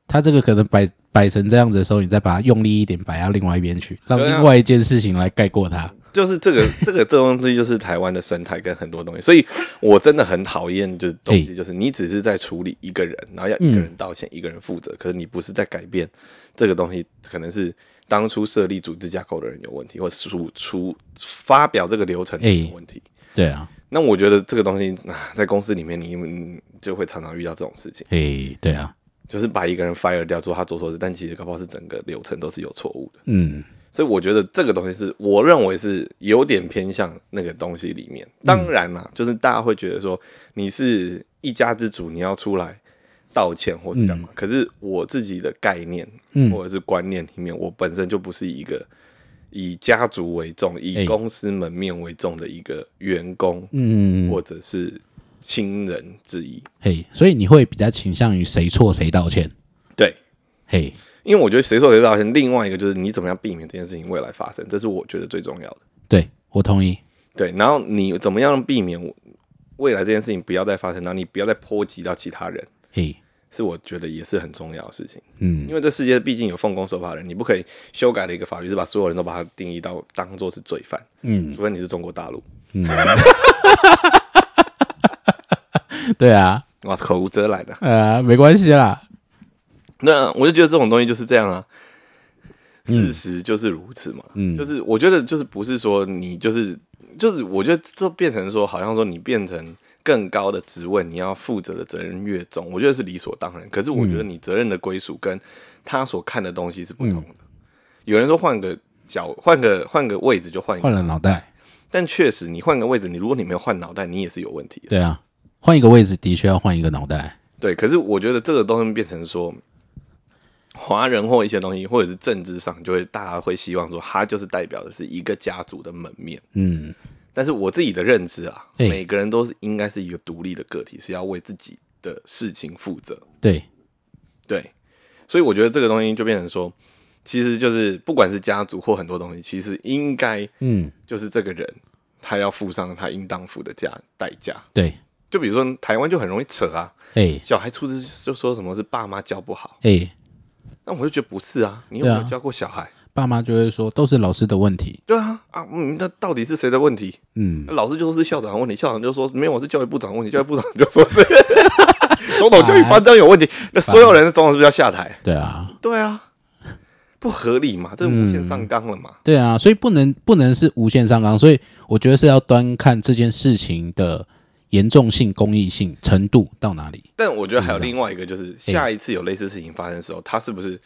他这个可能摆摆成这样子的时候，你再把它用力一点摆到另外一边去，让另外一件事情来盖过它。就是这个这个这东西就是台湾的生态跟很多东西，所以我真的很讨厌就是东西，就是你只是在处理一个人，然后要一个人道歉，一个人负责，可是你不是在改变这个东西，可能是当初设立组织架构的人有问题，或出出发表这个流程的人有问题。对啊，那我觉得这个东西啊，在公司里面你你就会常常遇到这种事情，诶，对啊，就是把一个人 fire 掉，说他做错事，但其实搞不好是整个流程都是有错误的。嗯，所以我觉得这个东西是我认为是有点偏向那个东西里面。当然啦，就是大家会觉得说你是一家之主，你要出来道歉或是干嘛。可是我自己的概念嗯或者是观念里面，我本身就不是一个以家族为重、以哎公司门面为重的一个员工嗯，或者是亲人之一。嘿，所以你会比较倾向于谁错谁道歉？对，嘿，因为我觉得谁错谁道歉，另外一个就是你怎么样避免这件事情未来发生，这是我觉得最重要的。对我同意。对，然后你怎么样避免未来这件事情不要再发生，然后你不要再波及到其他人，嘿，是我觉得也是很重要的事情。嗯，因为这世界毕竟有奉公守法的人，你不可以修改的一个法律是把所有人都把它定义到当做是罪犯，嗯，除非你是中国大陆，[laughs] 对啊，哇，口无遮拦的。呃，没关系啦。那我就觉得这种东西就是这样啊，事实就是如此嘛。嗯就是我觉得就是不是说你就是就是我觉得这变成说好像说你变成更高的职位，你要负责的责任越重，我觉得是理所当然。可是我觉得你责任的归属跟他所看的东西是不同的。有人说换个角换个换个位置就换一，换了脑袋，但确实你换个位置，你如果你没有换脑袋，你也是有问题的。对啊，换一个位置的确要换一个脑袋。对，可是我觉得这个东西变成说，华人或一些东西，或者是政治上，就会大家会希望说，他就是代表的是一个家族的门面。嗯，但是我自己的认知啊，每个人都是应该是一个独立的个体，是要为自己的事情负责。对，对，所以我觉得这个东西就变成说，其实就是不管是家族或很多东西，其实应该嗯，就是这个人他要付上他应当付的价代价。对，就比如说台湾就很容易扯啊，哎小孩出事就说什么是爸妈教不好。哎，那我就觉得不是啊，你有没有教过小孩？爸妈就会说都是老师的问题。对啊，啊，嗯，那到底是谁的问题？嗯，老师就说是校长的问题，校长就说没有，我是教育部长的问题，教育部长就说是 [laughs] 总统教育方针有问题，那所有人总统是不是要下台？对啊，对啊，不合理嘛，这无限上纲了嘛。对啊，所以不能不能是无限上纲，所以我觉得是要端看这件事情的严重性、公益性程度到哪里。但我觉得还有另外一个，就是下一次有类似事情发生的时候，他是不是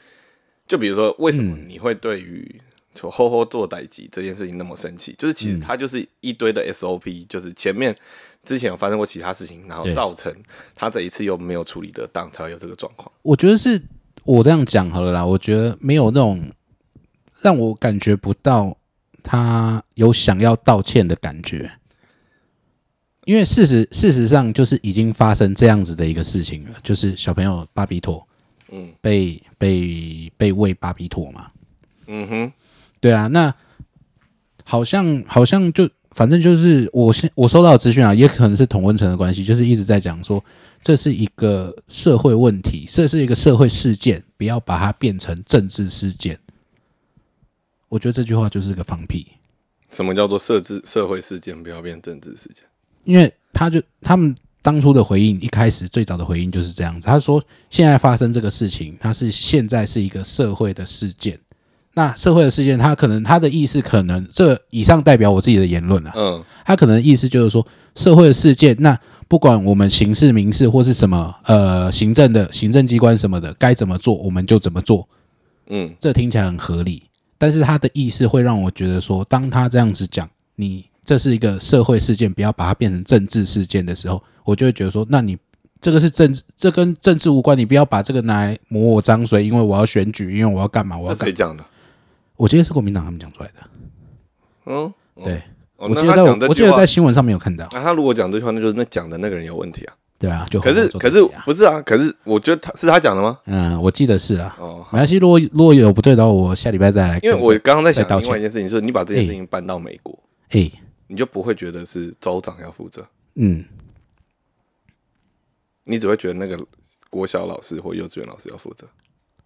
就比如说，为什么你会对于就吼吼做代机这件事情那么生气？就是其实它就是一堆的 SOP，就是前面之前有发生过其他事情，然后造成他这一次又没有处理得当，才会有这个状况。我觉得是我这样讲好了啦，我觉得没有那种让我感觉不到他有想要道歉的感觉，因为事实事实上就是已经发生这样子的一个事情了，就是小朋友巴比妥嗯，被被被喂巴比妥嘛，嗯哼，对啊，那好像好像就反正就是我现我收到的资讯啊，也可能是同温层的关系，就是一直在讲说这是一个社会问题，这是一个社会事件，不要把它变成政治事件。我觉得这句话就是个放屁，什么叫做设置社会事件不要变政治事件？因为他就他们当初的回应，一开始最早的回应就是这样子，他说现在发生这个事情，它是现在是一个社会的事件。那社会的事件，他可能他的意思可能这以上代表我自己的言论啊，嗯。他可能意思就是说社会的事件，那不管我们刑事、民事或是什么呃行政的行政机关什么的该怎么做，我们就怎么做，嗯。这听起来很合理。但是他的意思会让我觉得说，当他这样子讲，你这是一个社会事件，不要把它变成政治事件的时候，我就会觉得说，那你这个是政治，这跟政治无关，你不要把这个拿来抹我脏水，因为我要选举，因为我要干嘛，我要谁。讲的？我记得是国民党他们讲出来的，嗯，对，哦，我记得在我那他讲这我记句话得在新闻上面有看到，那他如果讲这句话，那就是那讲的那个人有问题啊。对啊，就可是可是做自己啊不是啊？可是我觉得他是他讲的吗？嗯，我记得是啊，哦，没关系，如果如果有不对的话，我下礼拜再来因为正。我刚刚在想再道歉另外一件事情，是你把这件事情搬到美国，哎，你就不会觉得是州长要负责，嗯，你只会觉得那个国小老师或幼稚园老师要负责。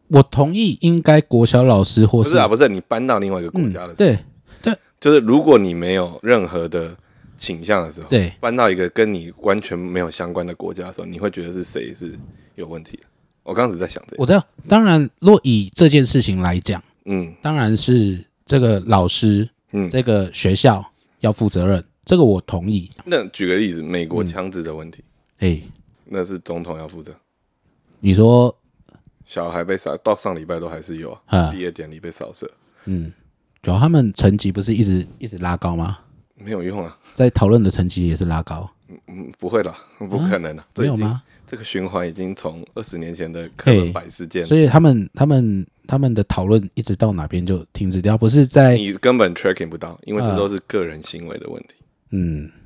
我同意，应该国小老师或不是啊，不是你搬到另外一个国嗯家的时候，对对就是如果你没有任何的倾向的时候，对，搬到一个跟你完全没有相关的国家的时候，你会觉得是谁是有问题的？我刚刚在想这个，我知道。当然，若以这件事情来讲，嗯当然是这个老师、嗯。这个学校要负责任，这个我同意。那举个例子，美嗯国枪支的问题，哎，那是总统要负责。你说，小孩被扫，到上礼拜都还是有啊，啊。毕业典礼被扫射，嗯，主要他们成绩不是一直一直拉高吗？没有用啊，在讨论的成绩也是拉高，嗯嗯，不会啦，不可能的、这已经没有吗？这个循环已经从二十年前的课本百事件，所以他们他们他们的讨论一直到哪边就停止掉，不是在你根本 tracking 不到，因为这啊。都是个人行为的问题。嗯，好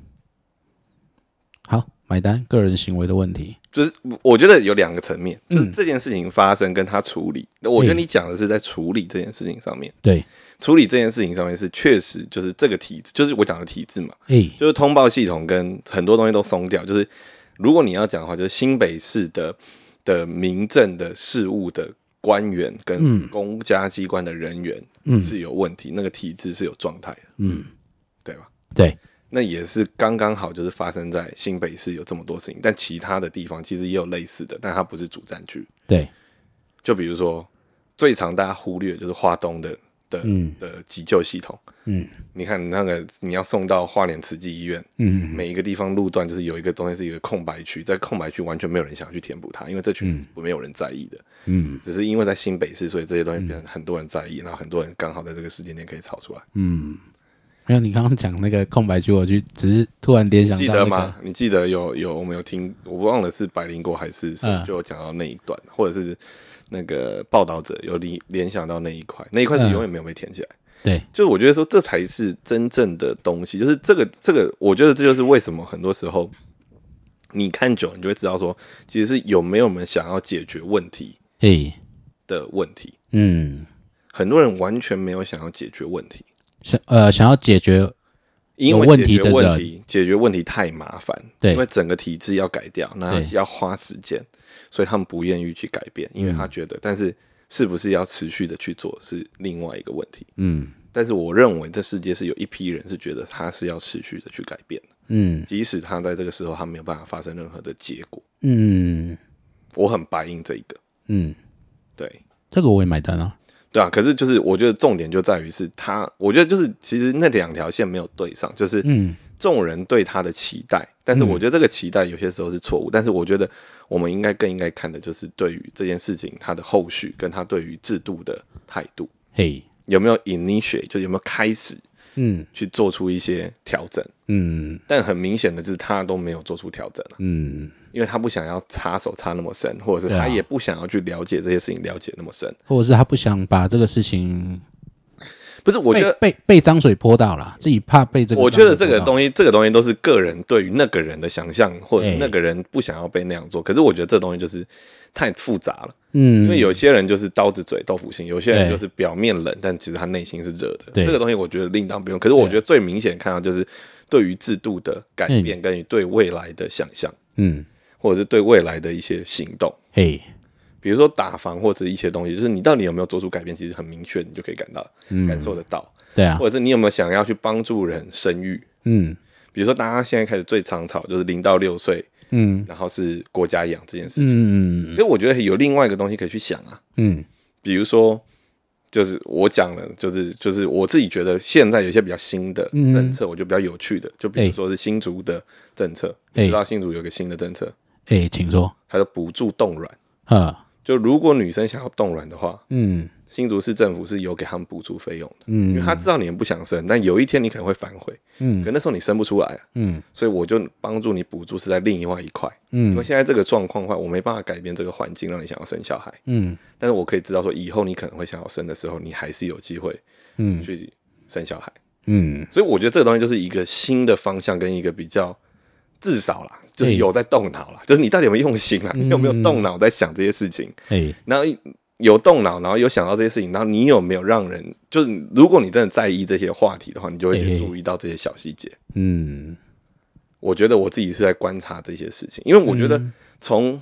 买单，个人行为的问题。就是我觉得有两个层面，嗯就是这件事情发生跟他处理，我觉得你讲的是在处理这件事情上面，对，处理这件事情上面是确实就是这个体制，就是我讲的体制嘛，哎，就是通报系统跟很多东西都松掉。就是如果你要讲的话，就是新北市的的民政的事务的官员跟公家机关的人员嗯。是有问题，那个体制是有状态的，嗯，对吧？对，那也是刚刚好，就是发生在新北市有这么多事情，但其他的地方其实也有类似的，但它不是主战区。对，就比如说，最常大家忽略就是花东的的、嗯的急救系统。嗯你看那个你要送到花莲慈济医院，嗯每一个地方路段就是有一个东西是一个空白区，在空白区完全没有人想要去填补它，因为这群是没有人在意的。嗯只是因为在新北市，所以这些东西变成很多人在意，然后很多人刚好在这个时间点可以炒出来。嗯，没有，你刚刚讲那个空白区，我就只是突然联想到那记得吗个，？你记得有有我们有听，我忘了是白灵果还是谁嗯就有讲到那一段，或者是那个报道者有联联想到那一块，那一块是嗯永远没有被填起来。对，就是我觉得说这才是真正的东西，就是这个这个，我觉得这就是为什么很多时候你看久，了，你就会知道说，其实是有没有人想要解决问题哎，的问题。嗯，很多人完全没有想要解决问题，想呃想要解决，因为有问解决题的人。问题解决问题太麻烦，对。因为整个体制要改掉，那对。要花时间，所以他们不愿意去改变，因为他觉得，但是是不是要持续的去做是另外一个问题。嗯。但是我认为这世界是有一批人是觉得他是要持续的去改变的，嗯。即使他在这个时候他没有办法发生任何的结果，嗯。我很白应这一个，嗯，对。这个我也买单啊。对啊，可是就是我觉得重点就在于是他，我觉得就是其实那两条线没有对上，就是嗯。众人对他的期待，但是我觉得这个期待有些时候是错误，但是我觉得我们应该更应该看的就是对于这件事情它的后续跟他对于制度的态度嘿，有没有 initiate，就有没有开始嗯去做出一些调整，嗯。但很明显的是他都没有做出调整啊。嗯，因为他不想要插手插那么深，或者是他也不想要去了解这些事情了解那么深，或者是他不想把这个事情，不是，我觉得，被被脏水泼到了，自己怕被这个。我觉得这个，东西，这个东西都是个人对于那个人的想象，或者是哎。那个人不想要被那样做。可是我觉得这东西就是太复杂了，嗯，因为有些人就是刀子嘴豆腐心，有些人就是表面冷，但其实他内心是热的。对。这个东西我觉得另当别论。可是我觉得最明显看到就是对于制度的改变，跟于对未来的想象，嗯，或者是对未来的一些行动。嘿，比如说打房或者一些东西，就是你到底有没有做出改变，其实很明确，你就可以感到、感受得到，对啊。或，者是你有没有想要去帮助人生育。嗯。比如说，大家现在开始最常吵就是零到六岁，嗯。然后是国家养这件事情。嗯因为我觉得有另外一个东西可以去想啊，嗯。比如说，就是我讲了，就是就是我自己觉得现在有一些比较新的政策，我觉得比较有趣的，就比如说是新竹的政策，哎。你知道新竹有个新的政策，哎，请说，它叫补助冻卵。啊，就如果女生想要冻卵的话，嗯新竹市政府是有给他们补助费用的，嗯。因为他知道你们不想生，但有一天你可能会反悔，嗯。可那时候你生不出来啊，嗯。所以我就帮助你补助是在另外一块，嗯。因为嗯现在这个状况的话，我没办法改变这个环境让你想要生小孩，嗯。但是我可以知道说以后你可能会想要生的时候，你还是有机会嗯。去生小孩，嗯，所以我觉得这个东西就是一个新的方向跟一个比较至少啦，就是有在动脑啦，就是你到底有没有用心啊，你有没有动脑在想这些事情，哎，然后有动脑，然后有想到这些事情，然后你有没有让人，就是如果你真的在意这些话题的话，你就会去注意到这些小细节。嗯我觉得我自己是在观察这些事情，因为我觉得从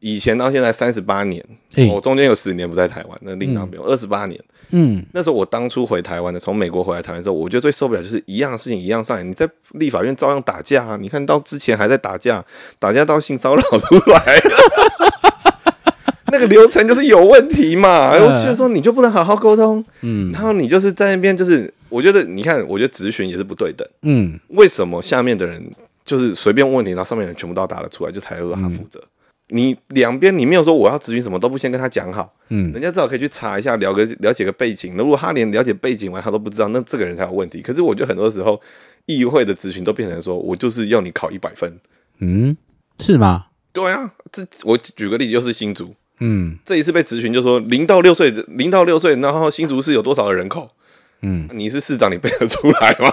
以前到现在三十八年，哎我中间有十年不在台湾，那另当别论。二十八年，嗯那时候我当初回台湾的，从美国回来台湾的时候，我觉得最受不了就是一样的事情一样上来，你在立法院照样打架啊！你看到之前还在打架，打架到性骚扰出来，[laughs] 那个流程就是有问题嘛。我觉得说你就不能好好沟通，嗯然后你就是在那边就是，我觉得你看，我觉得咨询也是不对等。嗯为什么下面的人就是随便问问题，然后上面的人全部都要答得出来，就才说他负责？你两边你没有说我要咨询什么都不先跟他讲好，嗯人家至少可以去查一下，了个了解个背景。那如果他连了解背景完他都不知道，那这个人才有问题。可是我觉得很多时候议会的咨询都变成说我就是要你考一百分。嗯，是吗？对啊，这我举个例子，就是新竹嗯这一次被咨询，就说零到六岁，零到六岁，然后新竹市有多少的人口？嗯你是市长，你背得出来吗？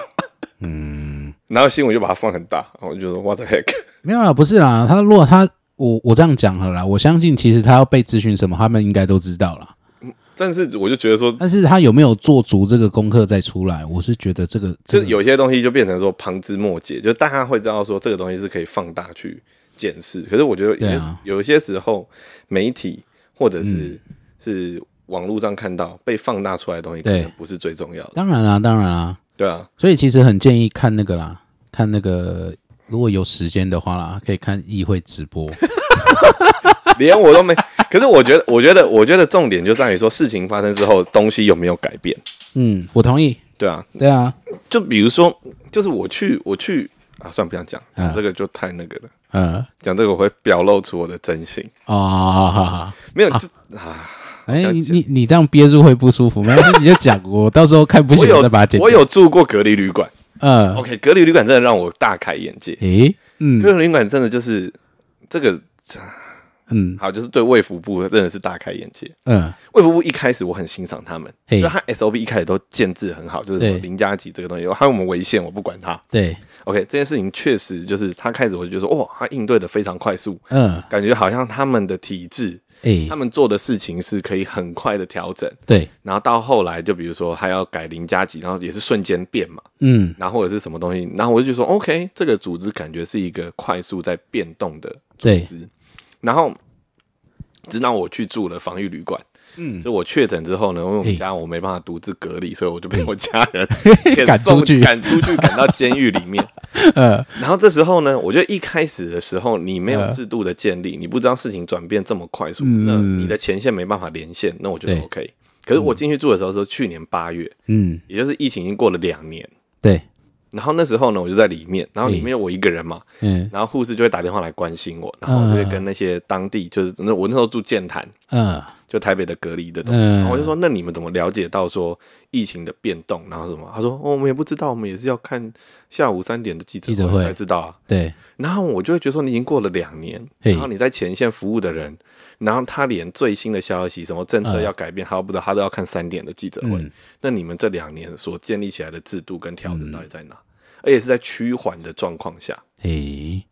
嗯，然后新闻就把它放很大，然后我就说 What the heck？没有啦，不是啦，他如果他我我这样讲好了啦，我相信其实他要被咨询什么，他们应该都知道啦。但是我就觉得说，但是他有没有做足这个功课再出来，我是觉得这个这个就是有些东西就变成说旁枝末节，就大家会知道说这个东西是可以放大去检视。可是我觉得有些、对啊有一些时候，媒体或者是、是网络上看到被放大出来的东西，可能不是最重要的。当然啦，当然啦，对啊，所以其实很建议看那个啦，看那个如果有时间的话啦，可以看议会直播。[laughs] 连我都没。可是我觉得，我觉得，我觉得重点就在于说，事情发生之后，东西有没有改变？嗯，我同意。对啊，对啊，就比如说，就是我去，我去啊，算，不想讲，讲嗯这个就太那个了。呃，讲这个我会表露出我的真心，哦，好好好，没有，就啊，哎，想你你你这样憋住会不舒服，没关系，你就讲，我到时候看不行再把它剪掉。我有住过隔离旅馆。嗯，，OK，隔离旅馆真的让我大开眼界。诶，嗯。隔离旅馆真的就是这个嗯。好，就是对卫福部真的是大开眼界。嗯，卫福部一开始我很欣赏他们，嘿。就他 SOP 一开始都建制很好，就是什么对。零加几这个东西，还有我们维宪我不管他。对，OK，这件事情确实就是他开始我就觉得说，哇，他应对的非常快速，嗯，感觉好像他们的体制，诶他，们做的事情是可以很快的调整。对，然后到后来，就比如说还要改零加几，然后也是瞬间变嘛，嗯。然后或者是什么东西，然后我就觉得说，OK，这个组织感觉是一个快速在变动的组对。织。然后直到我去住了防疫旅馆，嗯，就我确诊之后呢，因为我们嘿。家我没办法独自隔离，所以我就被我家人 [laughs] [laughs] 赶出去。赶出去，赶到监狱里面。[laughs] 呃，然后这时候呢，我觉得一开始的时候，你没有呃制度的建立，你不知道事情转变这么快速，嗯。那你的前线没办法连线，那我觉得 OK。可是我进去住的时候是去年八月，嗯，也就是疫情已经过了两年。对，然后那时候呢，我就在里面，然后里面有我一个人嘛，嗯然后护士就会打电话来关心我，然后我就会跟那些当地，就是那我那时候住建潭，嗯就台北的隔离的东西。嗯然后我就说，那你们怎么了解到说疫情的变动？然后什么？他说，哦，我们也不知道，我们也是要看下午三点的记者会才知道啊。对，然后我就会觉得说，你已经过了两年，然后你在前线服务的人，然后他连最新的消息，什么政策要改变，他都不知道，他都要看三点的记者会。嗯那你们这两年所建立起来的制度跟调整到底在哪？而且是在趋缓的状况下，诶、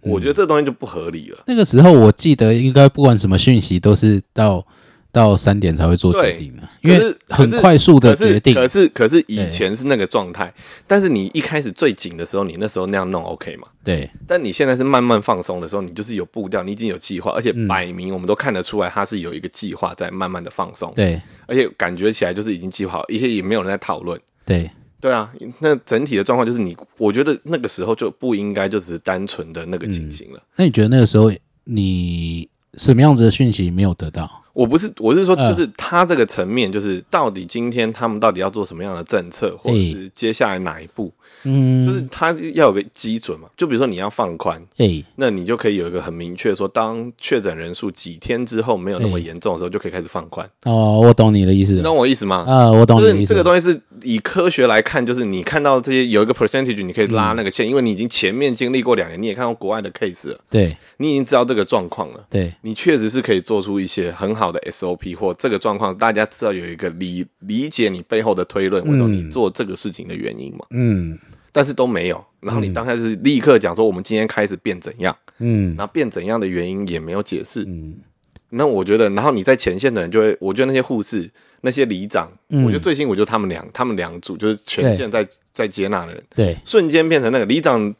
我觉得这东西就不合理了。那个时候我记得应该不管什么讯息都是到到三点才会做决定的，因为很快速的决定。可是可是以前是那个状态，但是你一开始最紧的时候，你那时候那样弄 OK 嘛？对，但你现在是慢慢放松的时候，你就是有步调，你已经有计划，而且嗯摆明我们都看得出来，它是有一个计划在慢慢的放松，对，而且感觉起来就是已经计划好，而且也没有人在讨论。对，对啊，那整体的状况就是你，我觉得那个时候就不应该就只是单纯的那个情形了。那你觉得那个时候你什么样子的讯息没有得到？我不是，我是说，嗯就是他这个层面，就是到底今天他们到底要做什么样的政策，或者是接下来哪一步，嗯，就是他要有个基准嘛。就比如说你要放宽，诶、那你就可以有一个很明确说，当确诊人数几天之后没有那么哎严重的时候，就可以开始放宽。哦，我懂你的意思你。懂我意思吗？啊，我懂就是你的意思。这个东西是以科学来看，就是你看到这些有一个 percentage，你可以拉那个线，因为你已经前面经历过两年，你也看到国外的 case 了，对你已经知道这个状况了。对，你确实是可以做出一些很好的 SOP，或这个状况大家知道有一个理理解你背后的推论，为什么你做这个事情的原因嘛？嗯。但是都没有，然后你当下是立刻讲说我们今天开始变怎样，嗯。然后变怎样的原因也没有解释。嗯，那我觉得，然后你在前线的人就会，我觉得那些护士、那些里长，嗯。我觉得最辛苦就是他们两，他们两组就是全线在在接纳的人，对，瞬间变成那个里长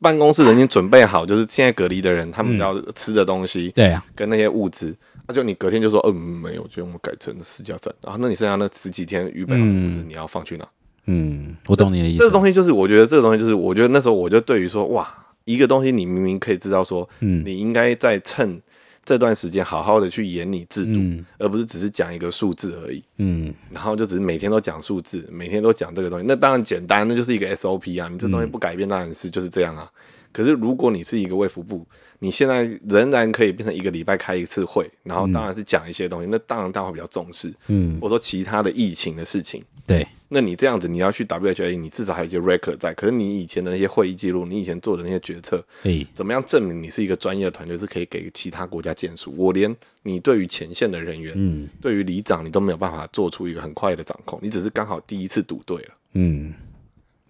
办公室人已经准备好，就是现在隔离的人他们要吃的东西，对啊，跟那些物资，那就你隔天就说，嗯，没有，就我们改成私家站，然后那你剩下那十几天预备好的物资，你要放去哪？嗯，我懂你的意思。这个东西就是，我觉得这个东西就是，我觉得那时候我就对于说，哇，一个东西你明明可以知道说，嗯你应该在趁这段时间好好的去演你制度，嗯而不是只是讲一个数字而已。嗯然后就只是每天都讲数字，每天都讲这个东西，那当然简单，那就是一个 SOP 啊。你这东西不改变，当然是就是这样啊。可是如果你是一个卫福部，你现在仍然可以变成一个礼拜开一次会，然后当然是讲一些东西，那当然大家会比较重视。嗯，我说其他的疫情的事情，对，那你这样子你要去 WHA，你至少还有一些 record 在。可是你以前的那些会议记录，你以前做的那些决策，诶、怎么样证明你是一个专业的团队，是可以给其他国家建树？我连你对于前线的人员，嗯对于里长，你都没有办法做出一个很快的掌控，你只是刚好第一次赌对了。嗯，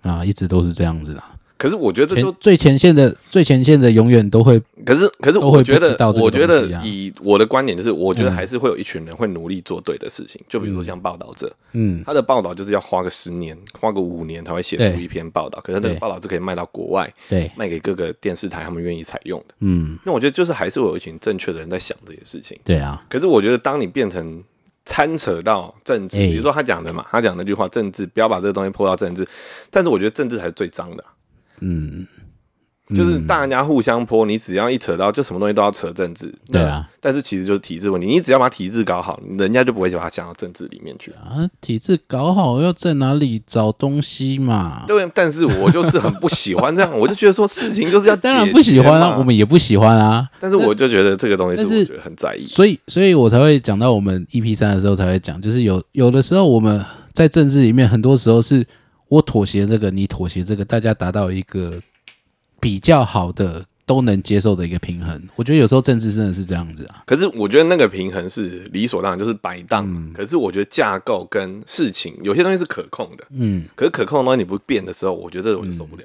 啊，一直都是这样子啦。可是我觉得这就，前最前线的最前线的永远都会，可是可是我觉得我觉得以我的观点就是，我觉得还是会有一群人会努力做对的事情。就比如说像报道者，嗯。他的报道就是要花个十年，花个五年才会写出一篇报道，可是那个报道是可以卖到国外，对，卖给各个电视台，他们愿意采用的。嗯，那我觉得就是还是会有一群正确的人在想这些事情。对啊，可是我觉得，当你变成掺扯到政治，哎。比如说他讲的嘛，他讲那句话，政治不要把这个东西泼到政治，但是我觉得政治才是最脏的啊、嗯，就是大家互相泼，你只要一扯到，就什么东西都要扯政治。对啊，但是其实就是体制问题，你只要把体制搞好，人家就不会把它想到政治里面去。啊，体制搞好要在哪里找东西嘛？对，但是我就是很不喜欢这样，我就觉得说事情就是要 [laughs] 当然不喜欢啊，我们也不喜欢啊。但是我就觉得这个东西是我觉得很在意。所以，所以我才会讲到我们 EP 三的时候才会讲，就是有有的时候我们在政治里面，很多时候是我妥协这个，你妥协这个，大家达到一个比较好的都能接受的一个平衡。我觉得有时候政治真的是这样子啊。可是我觉得那个平衡是理所当然，就是摆荡。嗯可是我觉得架构跟事情有些东西是可控的，嗯，可是可控的东西你不变的时候，我觉得这个我就受不了。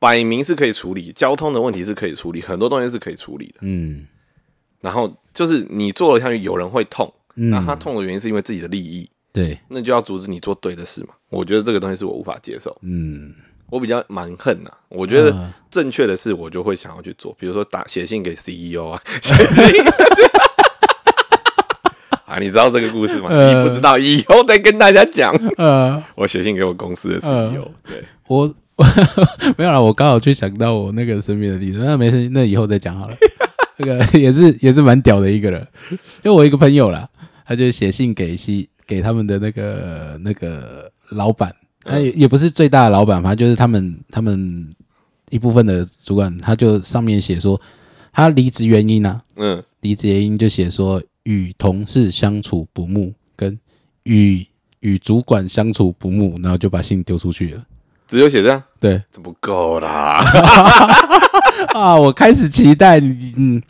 摆明是可以处理，交通的问题是可以处理，很多东西是可以处理的。嗯然后就是你做了下去，有人会痛，嗯那他痛的原因是因为自己的利益，对，那就要阻止你做对的事嘛。我觉得这个东西是我无法接受，嗯，我比较蛮横呐、我觉得嗯。正确的事我就会想要去做，比如说打写信给 CEO 啊，[laughs] 写信。[laughs] 啊，你知道这个故事吗？呃你不知道，以后再跟大家讲。呃，我写信给我公司的 CEO，、对，我 [laughs] 没有了，我刚好就想到我那个身边的例子，那没事，那以后再讲好了。那个也是也是蛮屌的一个人，因为我一个朋友啦，他就写信给西给他们的那个那个老板，他也也不是最大的老板，反正就是他们他们一部分的主管，他就上面写说他离职原因啊，嗯。离职原因就写说与同事相处不睦，跟与与主管相处不睦，然后就把信丢出去了。只有写这样，对。这不够啦。[laughs] 啊，我开始期待你，嗯，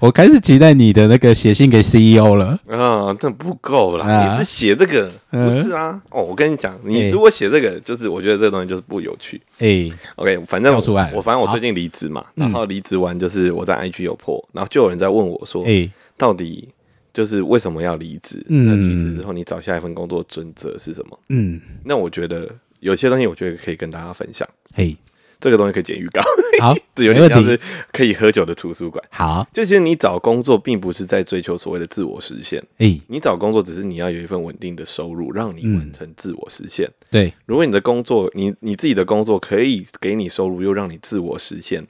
我开始期待你的那个写信给 CEO 了。啊，这不够啦！啊你是写这个不是啊？哦，我跟你讲，你哎如果写这个，就是我觉得这个东西就是不有趣。哎、OK，反正我反正我最近离职嘛，然后离职完就是我在 IG 有破，然后就有人在问我说，哎、到底就是为什么要离职？嗯那离职之后你找下一份工作准则是什么？嗯，那我觉得有些东西我觉得可以跟大家分享，嘿，这个东西可以剪预告，好，[laughs] 这有点像是可以喝酒的图书馆。好，就其实你找工作并不是在追求所谓的自我实现，哎、你找工作只是你要有一份稳定的收入，让你嗯完成自我实现。对，如果你的工作，你你自己的工作可以给你收入，又让你自我实现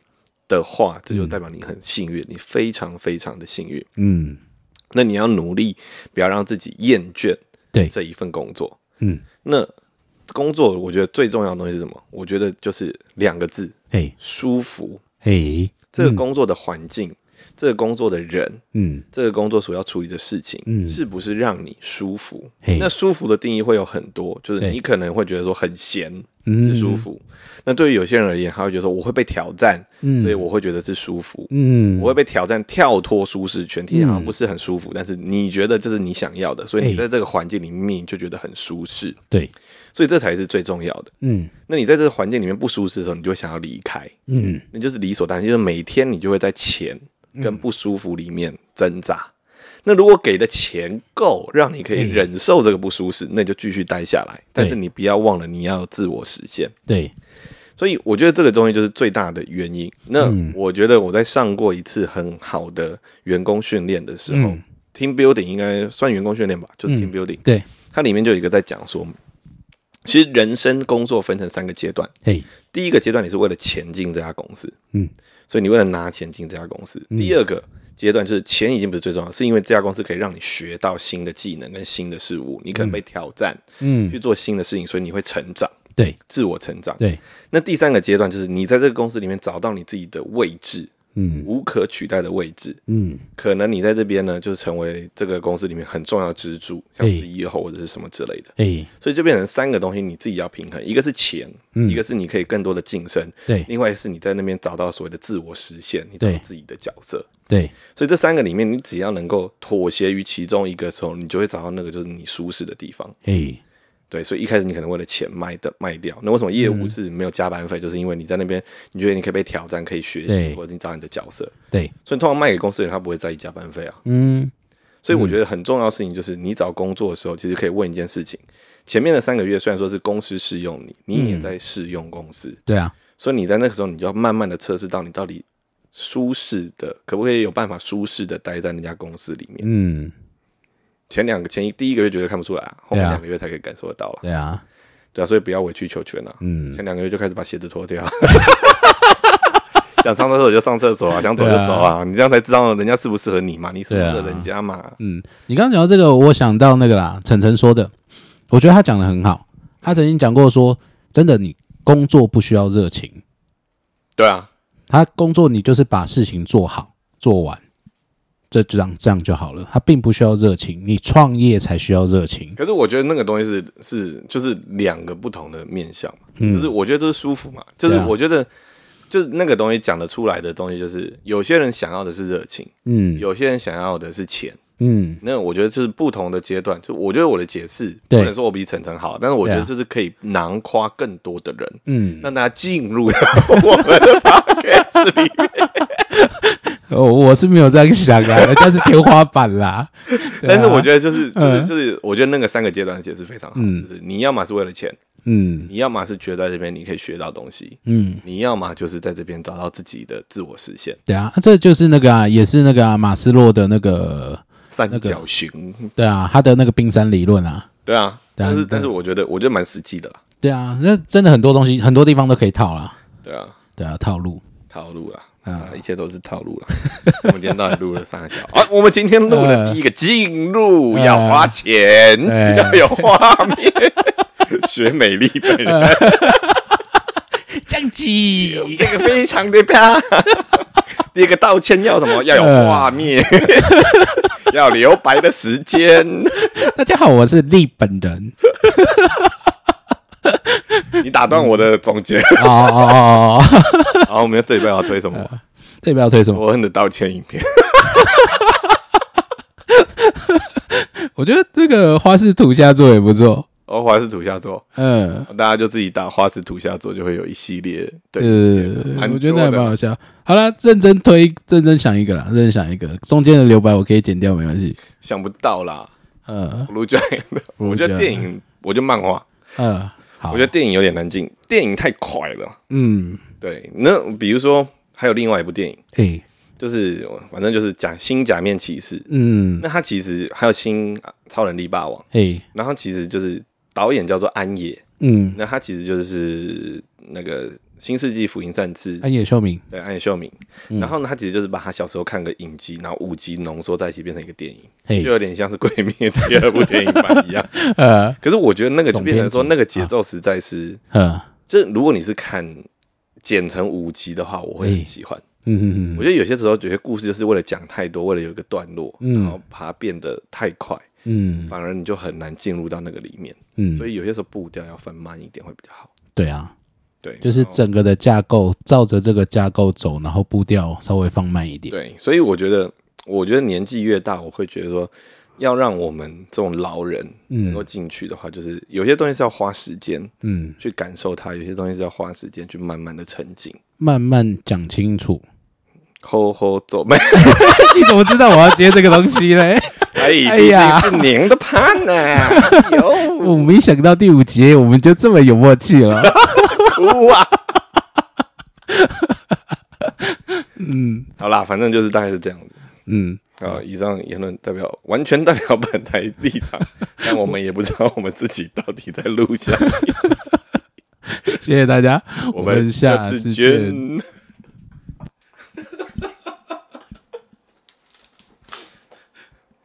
的话，这就代表你很幸运，你非常非常的幸运。嗯，那你要努力，不要让自己厌倦对，这一份工作。嗯，那工作我觉得最重要的东西是什么？我觉得就是两个字：嘿，舒服。嘿，这个工作的环境，这个工作的人，嗯，这个工作所要处理的事情，嗯。是不是让你舒服？嘿？那舒服的定义会有很多，就是你可能会觉得说很闲嗯是舒服，那对于有些人而言，他会觉得说我会被挑战，所以我会觉得是舒服。嗯，我会被挑战，跳脱舒适圈，听起来好像不是很舒服，但是你觉得这是你想要的，所以你在这个环境里面你就觉得很舒适，对，所以这才是最重要的。嗯。那你在这个环境里面不舒适的时候，你就会想要离开，嗯，那就是理所当然，就是每天你就会在钱跟不舒服里面挣扎。那如果给的钱够，让你可以忍受这个不舒适，那你就继续待下来。但是你不要忘了，你要自我实现。对，所以我觉得这个东西就是最大的原因。那我觉得我在上过一次很好的员工训练的时候、嗯 t e a m building 应该算员工训练吧，就是 team building。对，它里面就有一个在讲说，其实人生工作分成三个阶段。嘿，第一个阶段你是为了钱进这家公司，嗯，所以你为了拿钱进这家公司。第二个阶段就是钱已经不是最重要，是因为这家公司可以让你学到新的技能跟新的事物，你可能被挑战，嗯，去做新的事情，所以你会成长，对。自我成长。对，那第三个阶段就是你在这个公司里面找到你自己的位置，嗯。无可取代的位置。嗯，可能你在这边呢，就是成为这个公司里面很重要的支柱，像嘿。CEO 或者是什么之类的。嘿，所以就变成三个东西，你自己要平衡，一个是钱，一个是你可以更多的晋升，对。另外是你在那边找到所谓的自我实现，你找到自己的角色。对，所以这三个里面，你只要能够妥协于其中一个时候，你就会找到那个就是你舒适的地方。哎，对，所以一开始你可能为了钱卖的卖掉，那为什么业务是没有加班费？就是因为你在那边，你觉得你可以被挑战，可以学习，或者你找你的角色。对，所以通常卖给公司的人，他不会在意加班费啊。嗯所以我觉得很重要的事情就是，你找工作的时候，其实可以问一件事情：前面的三个月虽然说是公司试用你，你也在试用公司，对啊，所以你在那个时候，你就要慢慢的测试到你到底舒适的，可不可以有办法舒适的待在那家公司里面。嗯，前两个前一第一个月觉得看不出来啊，后面两个月才可以感受得到了。对啊，对啊，所以不要委曲求全啊。嗯，前两个月就开始把鞋子脱掉。[laughs] 想上厕所就上厕所啊，想走就走啊，你这样才知道人家适不适合你嘛，你适不适合人家嘛。嗯，你刚刚讲到这个，我想到那个啦，晨晨说的，我觉得他讲的很好。他曾经讲过说，真的，你工作不需要热情，对啊，他工作你就是把事情做好做完，这这样这样就好了。他并不需要热情，你创业才需要热情。可是我觉得那个东西是是就是两个不同的面向嘛，嗯就是我觉得这是舒服嘛，就是我觉得就是那个东西讲得出来的东西，就是有些人想要的是热情，嗯有些人想要的是钱。嗯，那我觉得就是不同的阶段，就我觉得我的解释不能说我比晨晨好，但是我觉得就是可以囊括更多的人，嗯，让大家进入到我们的 podcast 里面。[laughs] 哦，我是没有这样想啊，[laughs] 人家是天花板啦。[laughs] 啊但是我觉得就是就是嗯就是，我觉得那个三个阶段的解释非常好，就是你要么是为了钱，嗯你要么是觉得在这边你可以学到东西，嗯，你要么就是在这边找到自己的自我实现。对啊，这就是那个啊，也是那个啊，马斯洛的那个，三角形，对啊，他的那个冰山理论啊。对啊，但是但是我觉得我觉得蛮实际的啦，对啊，那真的很多东西，很多地方都可以套啦。对啊，对啊，套路。套路啦。啊啊，一切都是套路了。[laughs] 我们今天到底录了三个小时啊？我们今天录的第一个进入要花钱，哎 [laughs] 要有画面，学美丽本人，[laughs] 降级。这个非常的棒。[laughs] 第一个道歉要什么？要有画面，[laughs] 要留白的时间。大家好，我是立本人。你打断我的总结。哦哦哦哦，好，我们这礼拜要推什么？这不要推什么？我恨的道歉影片。[laughs] 我觉得这个花式土下做也不错。哦，花式土下座，嗯，大家就自己打花式土下座，就会有一系列的对我觉得那还蛮好笑。好了，认真推，认真想一个啦，认真想一个，中间的留白我可以剪掉，没关系。想不到啦。嗯卢俊的，我觉得电影，我就漫画，嗯，好，我觉得电影有点难进，电影太快了。嗯，对，那比如说还有另外一部电影，哎，就是反正就是假新假面骑士，嗯，那它其实还有新超能力霸王，嘿，然后其实就是导演叫做安野，嗯，那他其实就是那个《新世纪福音战士》安野秀明，对安野秀明，嗯。然后呢，他其实就是把他小时候看个影集，然后五集浓缩在一起变成一个电影，就，有点像是《鬼灭》第二部电影版一样。[laughs] 呃，可是我觉得那个就变成说，那个节奏实在是，嗯，就是如果你是看剪成五集的话，我会很喜欢。嗯嗯嗯。我觉得有些时候有些故事就是为了讲太多，为了有一个段落，嗯。然后把它变得太快，嗯反而你就很难进入到那个里面。嗯，所以有些时候步调要放慢一点会比较好。对啊，对，就是整个的架构照着这个架构走，然后步调稍微放慢一点。对，所以我觉得，我觉得年纪越大，我会觉得说，要让我们这种老人能够进去的话，就是有些东西是要花时间嗯，去感受它，有些东西是要花时间去慢慢的沉浸。慢慢讲清楚。吼吼走没？[laughs] [laughs] 你怎么知道我要接这个东西嘞？哎，呀竟是您的盼呢、[laughs] 有我没想到第五集我们就这么有默契了。哭啊！[laughs] 嗯，好啦，反正就是大概是这样子。嗯，啊，以上言论代表完全代表本台立场，[laughs] 但我们也不知道我们自己到底在录下。谢谢大家，我们们下下次。见。